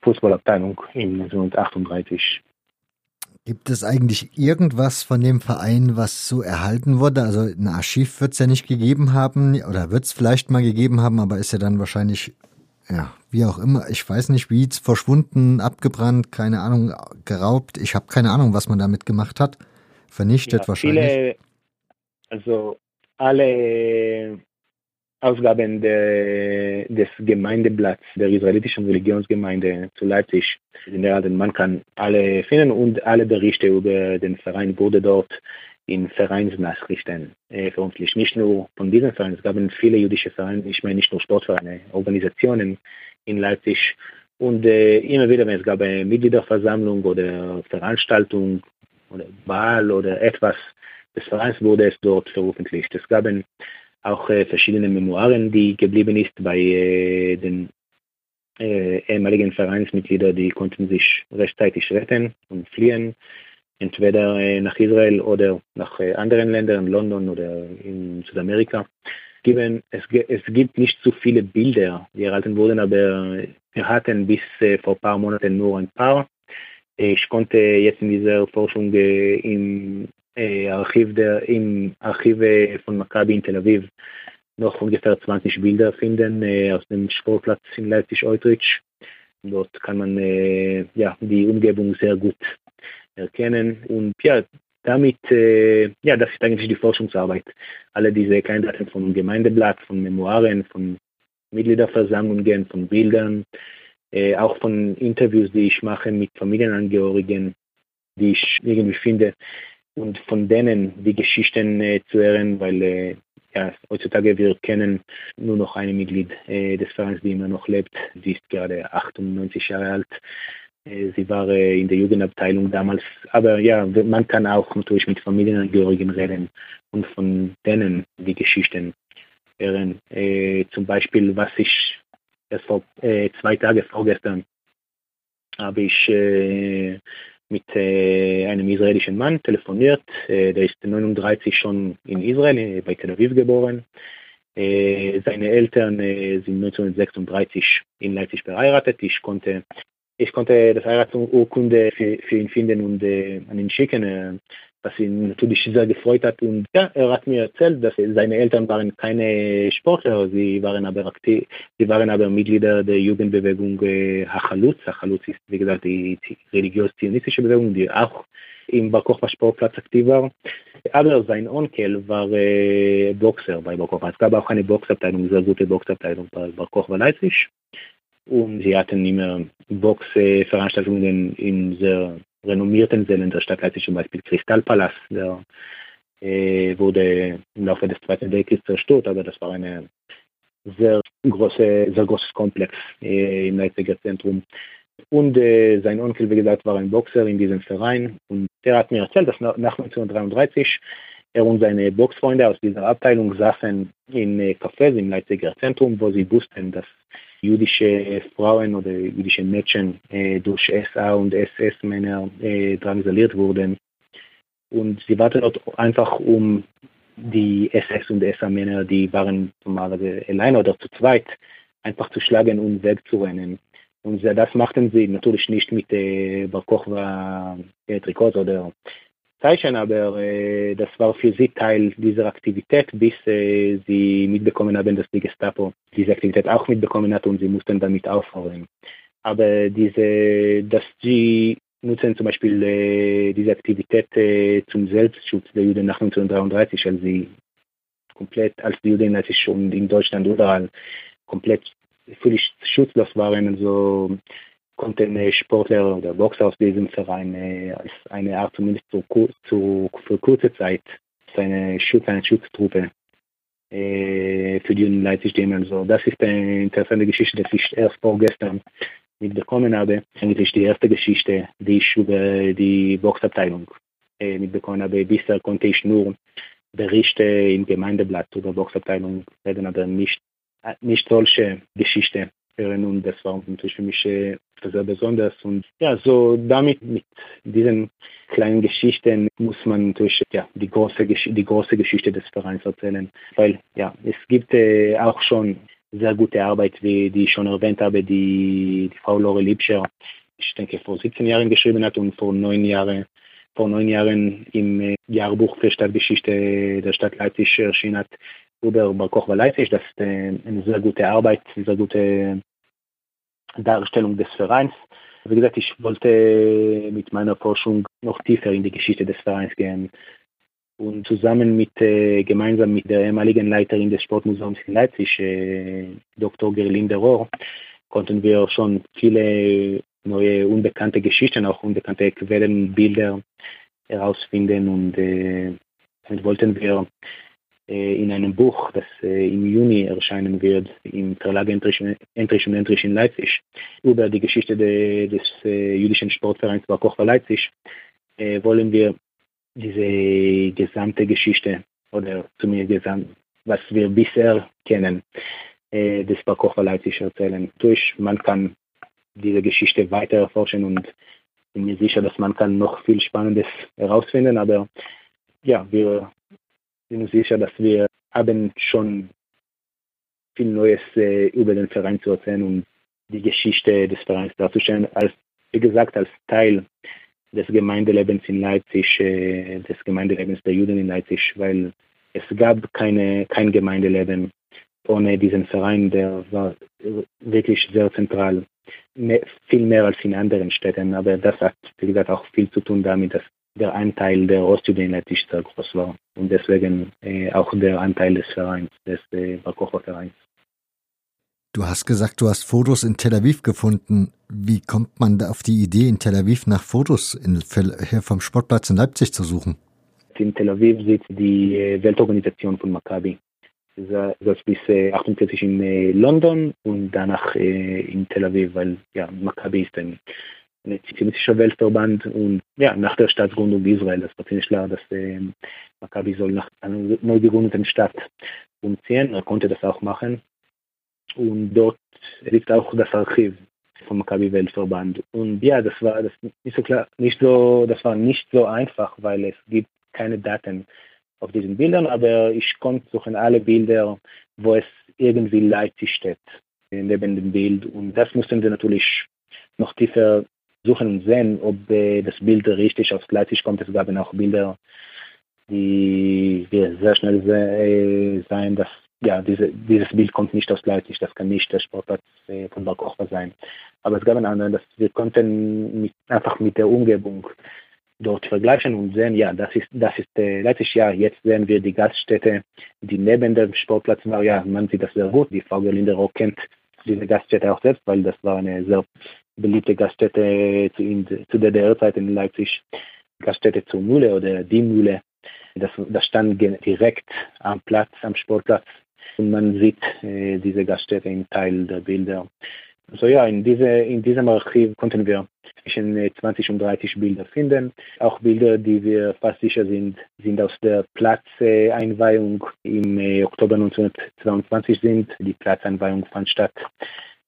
Fußballabteilung in 1938. Gibt es eigentlich irgendwas von dem Verein, was so erhalten wurde? Also ein Archiv wird es ja nicht gegeben haben oder wird es vielleicht mal gegeben haben, aber ist ja dann wahrscheinlich, ja, wie auch immer, ich weiß nicht, wie verschwunden, abgebrannt, keine Ahnung, geraubt. Ich habe keine Ahnung, was man damit gemacht hat. Vernichtet ja, wahrscheinlich. Viele, also alle Ausgaben de, des Gemeindeblatts der israelitischen Religionsgemeinde zu Leipzig sind erhalten. Man kann alle finden und alle Berichte über den Verein wurde dort in Vereinsnachrichten äh, veröffentlicht. Nicht nur von diesem Verein, es gab viele jüdische Vereine, ich meine nicht nur Sportvereine, Organisationen in Leipzig. Und äh, immer wieder, wenn es gab eine Mitgliederversammlung oder Veranstaltung oder Wahl oder etwas des Vereins, wurde es dort veröffentlicht. Es gab ein auch äh, verschiedene Memoiren, die geblieben ist bei äh, den äh, ehemaligen Vereinsmitgliedern, die konnten sich rechtzeitig retten und fliehen, entweder äh, nach Israel oder nach äh, anderen Ländern, London oder in Südamerika. Es, es gibt nicht so viele Bilder, die erhalten wurden, aber wir hatten bis äh, vor ein paar Monaten nur ein paar. Ich konnte jetzt in dieser Forschung im Archiv der, im Archiv von Maccabi in Tel Aviv noch ungefähr 20 Bilder finden aus dem Sportplatz in Leipzig-Eutrich. Dort kann man ja, die Umgebung sehr gut erkennen und ja, damit, ja, das ist eigentlich die Forschungsarbeit. Alle diese Kleindaten vom Gemeindeblatt, von Memoiren, von Mitgliederversammlungen, von Bildern, auch von Interviews, die ich mache mit Familienangehörigen, die ich irgendwie finde, und von denen die Geschichten äh, zu hören, weil äh, ja, heutzutage wir kennen nur noch eine Mitglied äh, des Vereins, die immer noch lebt. Sie ist gerade 98 Jahre alt. Äh, sie war äh, in der Jugendabteilung damals. Aber ja, man kann auch natürlich mit Familienangehörigen reden und von denen die Geschichten hören. Äh, zum Beispiel, was ich erst vor zwei Tagen vorgestern habe ich mit äh, einem israelischen Mann telefoniert. Äh, der ist 39 schon in Israel, äh, bei Tel Aviv geboren. Seine Eltern sind 1936 in Leipzig verheiratet. Ich konnte, ich konnte das Heiratsurkunde für, für ihn finden und an ihn schicken was ihn natürlich sehr gefreut hat. Und ja, er hat mir erzählt, dass seine Eltern waren keine Sportler, sie waren aber aktiv, sie waren aber Mitglieder der Jugendbewegung äh, Hachalutz. Hachalutz ist, wie gesagt, die, religiös-zionistische Bewegung, die auch im Bar Kochba Sportplatz aktiv war. Aber sein Onkel war äh, Boxer bei Bar. Es gab auch eine Boxabteilung, sehr gute Boxabteilung bei Bar Leipzig. Und sie hatten immer Boxveranstaltungen in sehr renommierten Sälen der Stadt Leipzig, zum Beispiel Kristallpalast, der äh, wurde im Laufe des Zweiten Weltkriegs zerstört, aber das war eine sehr große, sehr großes Komplex äh, im Leipziger Zentrum. Und äh, sein Onkel, wie gesagt, war ein Boxer in diesem Verein und er hat mir erzählt, dass nach 1933 er und seine Boxfreunde aus dieser Abteilung saßen in äh, Cafés im Leipziger Zentrum, wo sie wussten, dass jüdische Frauen oder jüdische Mädchen äh, durch SA und SS-Männer äh, drangsaliert wurden. Und sie warten dort einfach um die SS- und SA-Männer, die waren normalerweise alleine oder zu zweit, einfach zu schlagen und wegzurennen. Und das machten sie natürlich nicht mit äh, Bar Kochba oder Zeichen, aber das war für sie Teil dieser Aktivität, bis äh, sie mitbekommen haben, dass die Gestapo diese Aktivität auch mitbekommen hat und sie mussten damit aufhören. Aber diese, dass sie nutzen zum Beispiel äh, diese Aktivität äh, zum Selbstschutz der Juden nach 1933, als sie komplett, als die Juden als schon in Deutschland überall komplett völlig schutzlos waren, also konnten Sportler oder Boxer aus diesem Verein äh, als eine Art zumindest zu, zu, für kurze Zeit seine Schutz, eine Schutztruppe äh, für die Leipzig nehmen. So, das ist eine interessante Geschichte, die ich erst vorgestern mitbekommen habe. Eigentlich die erste Geschichte, die ich über die Boxabteilung äh, mitbekommen habe. Bisher konnte ich nur Berichte im Gemeindeblatt über Boxabteilung reden, aber nicht, nicht solche Geschichte hören und das war natürlich für mich sehr besonders. Und ja, so damit, mit diesen kleinen Geschichten muss man natürlich ja, die, große, die große Geschichte des Vereins erzählen. Weil ja, es gibt äh, auch schon sehr gute Arbeit, wie die ich schon erwähnt habe, die, die Frau Lore Liebscher, ich denke, vor 17 Jahren geschrieben hat und vor neun Jahren vor neun Jahren im äh, Jahrbuch für Stadtgeschichte der Stadt Leipzig erschienen hat über Bar Kochba Leipzig. Das ist äh, eine sehr gute Arbeit, eine sehr gute Darstellung des Vereins. Wie gesagt, ich wollte mit meiner Forschung noch tiefer in die Geschichte des Vereins gehen und zusammen mit, äh, gemeinsam mit der ehemaligen Leiterin des Sportmuseums in Leipzig, äh, Dr. Gerlinde Rohr, konnten wir schon viele neue unbekannte Geschichten, auch unbekannte Quellen, Bilder herausfinden und äh, damit wollten wir äh, in einem Buch, das äh, im Juni erscheinen wird, im Verlag Entrich, und Entrich in Leipzig, über die Geschichte de, des äh, jüdischen Sportvereins Bar Kochba Leipzig, äh, wollen wir diese gesamte Geschichte oder zumindest gesamt, was wir bisher kennen, äh, des Bar Kochba Leipzig erzählen. Durch man kann diese Geschichte weiter erforschen und bin mir sicher, dass man kann noch viel Spannendes herausfinden, aber ja, wir sind uns sicher, dass wir haben schon viel Neues äh, über den Verein zu erzählen und die Geschichte des Vereins darzustellen, als, wie gesagt, als Teil des Gemeindelebens in Leipzig, äh, des Gemeindelebens der Juden in Leipzig, weil es gab keine, kein Gemeindeleben ohne diesen Verein, der war wirklich sehr zentral mehr, viel mehr als in anderen Städten. Aber das hat, wie gesagt, auch viel zu tun damit, dass der Anteil der Ostjuden in Leipzig sehr groß war und deswegen äh, auch der Anteil des Vereins, des äh, Barkocher-Vereins. Du hast gesagt, du hast Fotos in Tel Aviv gefunden. Wie kommt man da auf die Idee, in Tel Aviv nach Fotos in, vom Sportplatz in Leipzig zu suchen? In Tel Aviv sitzt die äh, Weltorganisation von Maccabi das bis 48 in äh, London und danach äh, in Tel Aviv, weil ja, Maccabi ist ein zionistischer Weltverband und ja, nach der Staatsgründung Israel, das war ziemlich klar, dass äh, Maccabi soll nach einer neu gegründeten Stadt umziehen. Er konnte das auch machen. Und dort liegt auch das Archiv vom Maccabi Weltverband. Und ja, das war das nicht so klar, nicht so, das war nicht so einfach, weil es gibt keine Daten auf diesen Bildern, aber ich konnte suchen alle Bilder, wo es irgendwie Leipzig steht, neben dem Bild. Und das mussten wir natürlich noch tiefer suchen und sehen, ob äh, das Bild richtig aus Leipzig kommt. Es gab auch Bilder, die wir sehr schnell se äh, sein, dass ja, diese, dieses Bild kommt nicht aus Leipzig, das kann nicht der Sportplatz äh, von Balkochba sein. Aber es gab einen anderen, dass wir konnten mit, einfach mit der Umgebung dort vergleichen und sehen, ja, das ist, das ist äh, letztes Jahr, jetzt sehen wir die Gaststätte, die neben dem Sportplatz war, ja, man sieht das sehr gut, die Frau Gerlinde kennt diese Gaststätte auch selbst, weil das war eine sehr beliebte Gaststätte zu, in, zu der DDR-Zeit in Leipzig, Gaststätte zur Mühle oder die Mühle, das, das stand direkt am Platz, am Sportplatz und man sieht äh, diese Gaststätte im Teil der Bilder. So ja, in, diese, in diesem Archiv konnten wir zwischen 20 und 30 Bilder finden. Auch Bilder, die wir fast sicher sind, sind aus der Platzeinweihung im äh, Oktober 1922 sind. Die Platzeinweihung fand statt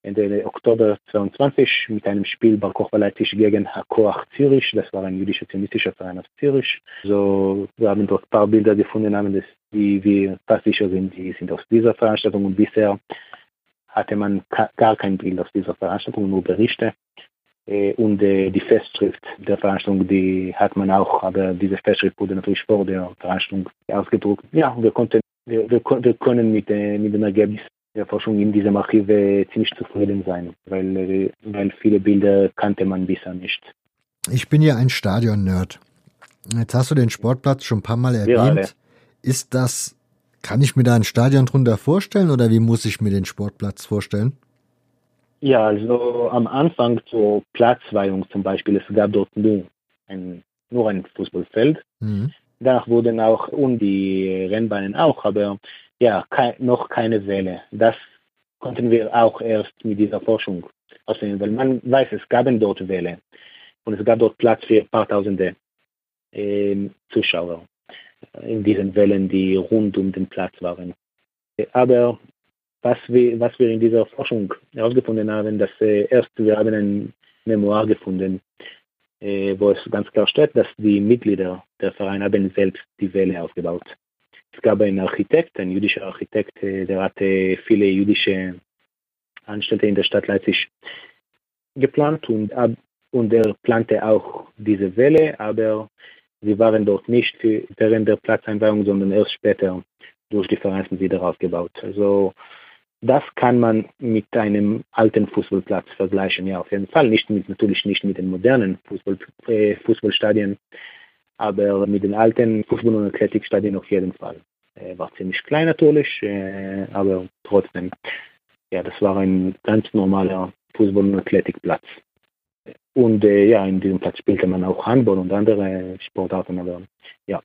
Ende Oktober 22 mit einem Spiel Bar Kochba Leipzig gegen Hakoach Zürich. Das war ein jüdischer zionistischer Verein aus Zürich. So, wir haben dort ein paar Bilder gefunden, haben, die wir fast sicher sind, die sind aus dieser Veranstaltung und bisher hatte man gar kein Bild aus dieser Veranstaltung, nur Berichte. Äh, und äh, die Festschrift der Veranstaltung, die hat man auch, aber diese Festschrift wurde natürlich vor der Veranstaltung ausgedruckt. Ja, wir konnten, wir, wir, wir können mit, äh, mit dem Ergebnis der Forschung in diesem Archiv ziemlich zufrieden sein, weil, weil viele Bilder kannte man bisher nicht. Ich bin ja ein Stadion-Nerd. Jetzt hast du den Sportplatz schon ein paar Mal erwähnt. Ist das kann ich mir da ein Stadion drunter vorstellen oder wie muss ich mir den Sportplatz vorstellen? Ja, also am Anfang zur Platzweihung zum Beispiel, es gab dort nur ein, nur ein Fußballfeld. Mhm. Danach wurden auch und die Rennbahnen auch, aber ja, kei noch keine Säle. Das konnten wir auch erst mit dieser Forschung aussehen, weil man weiß, es gab dort Wähle und es gab dort Platz für ein paar Tausende äh, Zuschauer in diesen Wellen, die rund um den Platz waren. Aber was wir, was wir in dieser Forschung herausgefunden haben, dass äh, erst wir haben ein Memoir gefunden, äh, wo es ganz klar steht, dass die Mitglieder der Vereine haben selbst die Welle aufgebaut. Gab einen Architekt, ein jüdischer Architekt, der hatte viele jüdische Anstellte in der Stadt Leipzig geplant und, und er plante auch diese Welle, aber sie waren dort nicht für, während der Platzeinweihung, sondern erst später durch die Vereinsmitglieder aufgebaut. Also das kann man mit einem alten Fußballplatz vergleichen, ja auf jeden Fall. Nicht mit, natürlich nicht mit den modernen Fußball, äh, Fußballstadien, aber mit den alten Fußball- und Athletikstadien auf jeden Fall. War ziemlich klein natürlich, aber trotzdem, ja, das war ein ganz normaler Fußball- und Athletikplatz. Und ja, in diesem Platz spielte man auch Handball und andere Sportarten, aber ja.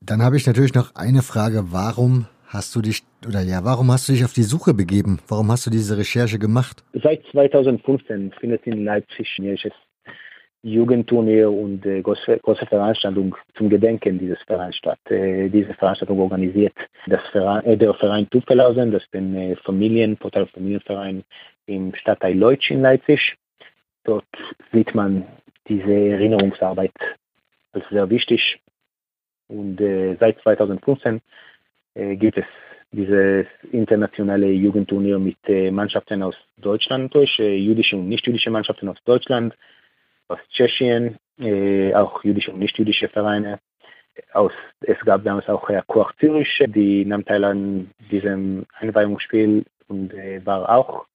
Dann habe ich natürlich noch eine Frage. Warum hast du dich, oder ja, warum hast du dich auf die Suche begeben? Warum hast du diese Recherche gemacht? Seit 2015 findet in Leipzig ein Jugendturnier und äh, große, große Veranstaltung zum Gedenken dieses Vereins statt. Äh, diese Veranstaltung organisiert das Verein, äh, der Verein Tupfelhausen, das ist ein äh, Familien, Portal Familienverein im Stadtteil Leutsch in Leipzig. Dort sieht man diese Erinnerungsarbeit als sehr wichtig. Und äh, seit 2015 äh, gibt es dieses internationale Jugendturnier mit äh, Mannschaften aus Deutschland durch, äh, jüdische und nicht-jüdische Mannschaften aus Deutschland, aus Tschechien, äh, auch jüdische und nicht-jüdische Vereine. Aus, es gab damals auch Herr Koch Zürich, die nahm teil an diesem Einweihungsspiel und äh, war auch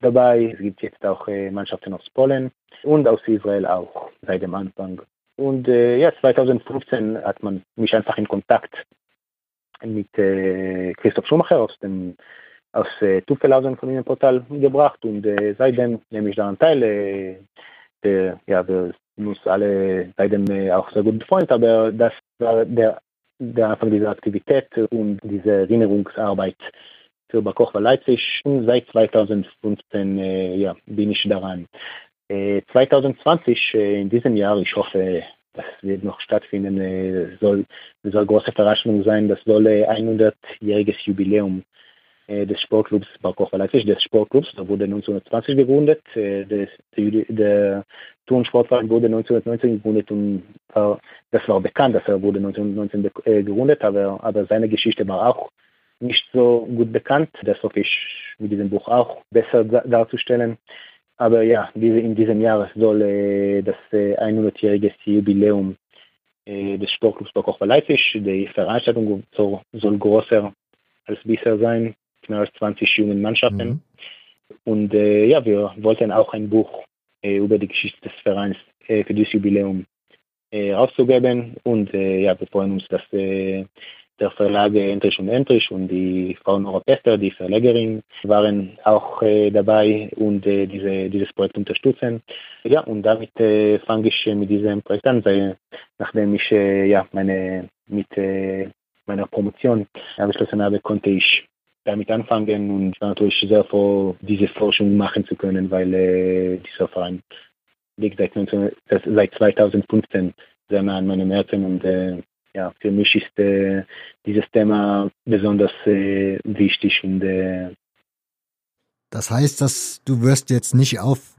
dabei. Es gibt jetzt auch äh, Mannschaften aus Polen und aus Israel auch seit dem Anfang. Und äh, ja, 2015 hat man mich einfach in Kontakt mit äh, Christoph Schumacher aus dem aus äh, Tuffelhausen Familienportal gebracht und äh, seitdem nehme ich daran teil. Äh, äh, ja, wir sind uns alle seitdem äh, auch sehr gut befreundet, aber das war der, der Anfang dieser Aktivität und diese Erinnerungsarbeit für Bakoch war Leipzig und seit 2015 äh, ja, bin ich daran. 2020, äh, in diesem Jahr, ich hoffe, das wird noch stattfinden, äh, soll, soll große Veranstaltung sein, das soll 100-jähriges Jubiläum äh, des Sportclubs Barkoch Leipzig, des Sportclubs, da wurde 1920 gegründet, des, der Turnsportverein wurde 1919 gegründet und das war bekannt, dass er wurde 1919 gegründet, aber, aber seine Geschichte war auch nicht so gut bekannt. Das hoffe ich mit diesem Buch auch besser darzustellen. Aber ja, diese, in diesem Jahr soll äh, das äh, 100-jährige Jubiläum äh, des Sportclubs Bakoch Leipzig. Die Veranstaltung soll größer als bisher sein, mehr als 20 jungen Mannschaften. Mhm. Und äh, ja, wir wollten auch ein Buch äh, über die Geschichte des Vereins äh, für dieses Jubiläum rauszugeben. Und ja, wir freuen uns, dass der Verlag Entrich und Entrich und die Frau Nora Pester, die Verlegerin, waren auch äh, dabei und äh, diese, dieses Projekt unterstützen. Ja, und damit äh, fange ich mit diesem Projekt an, weil nachdem ich äh, ja, meine, mit äh, meiner Promotion abgeschlossen habe, konnte ich damit anfangen und ich war natürlich sehr froh, diese Forschung machen zu können, weil äh, dieser Verein liegt seit, 19, seit 2015 sehr nah an meinem Herzen und ja, für mich ist äh, dieses Thema besonders äh, wichtig und äh, das heißt, dass du wirst jetzt nicht auf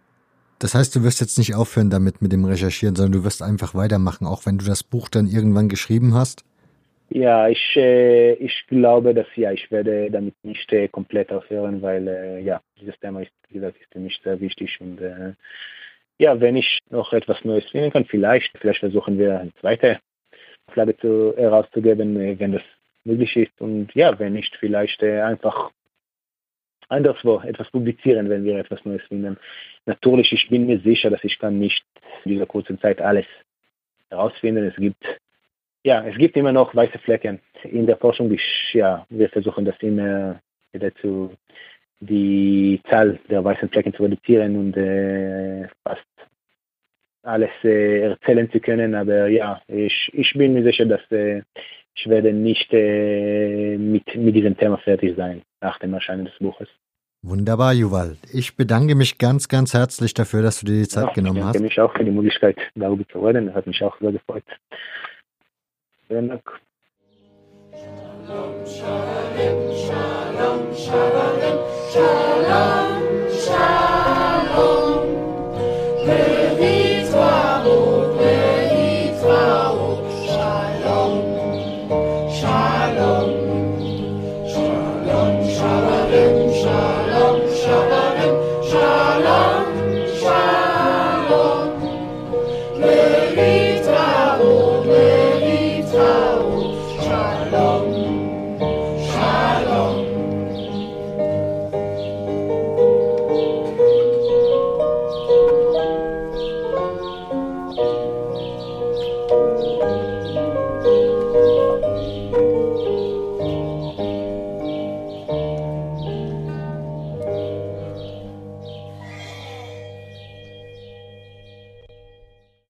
das heißt, du wirst jetzt nicht aufhören damit mit dem Recherchieren, sondern du wirst einfach weitermachen, auch wenn du das Buch dann irgendwann geschrieben hast? Ja, ich, äh, ich glaube, dass ja, ich werde damit nicht äh, komplett aufhören, weil äh, ja, dieses Thema ist, wie gesagt, ist für mich sehr wichtig und äh, ja, wenn ich noch etwas Neues finden kann, vielleicht, vielleicht versuchen wir eine zweite Flagge zu, herauszugeben, äh, wenn das möglich ist. Und ja, wenn nicht, vielleicht äh, einfach anderswo etwas publizieren, wenn wir etwas Neues finden. Natürlich, ich bin mir sicher, dass ich kann nicht in dieser kurzen Zeit alles herausfinden. Es gibt ja, es gibt immer noch weiße Flecken in der Forschung. Ich, ja, wir versuchen das immer wieder zu die Zahl der weißen Flecken zu reduzieren und äh, fast alles äh, erzählen zu können, aber ja, ich, ich bin mir sicher, dass äh, ich werde nicht äh, mit, mit diesem Thema fertig sein nach dem Erscheinen des Buches. Wunderbar, Juval. Ich bedanke mich ganz, ganz herzlich dafür, dass du dir die Zeit ja, genommen hast. Ich bedanke mich auch für die Möglichkeit, darüber zu reden. Das hat mich auch sehr gefreut. Enoch. Shalom, shalom, shalom, shalom, shalom, shalom.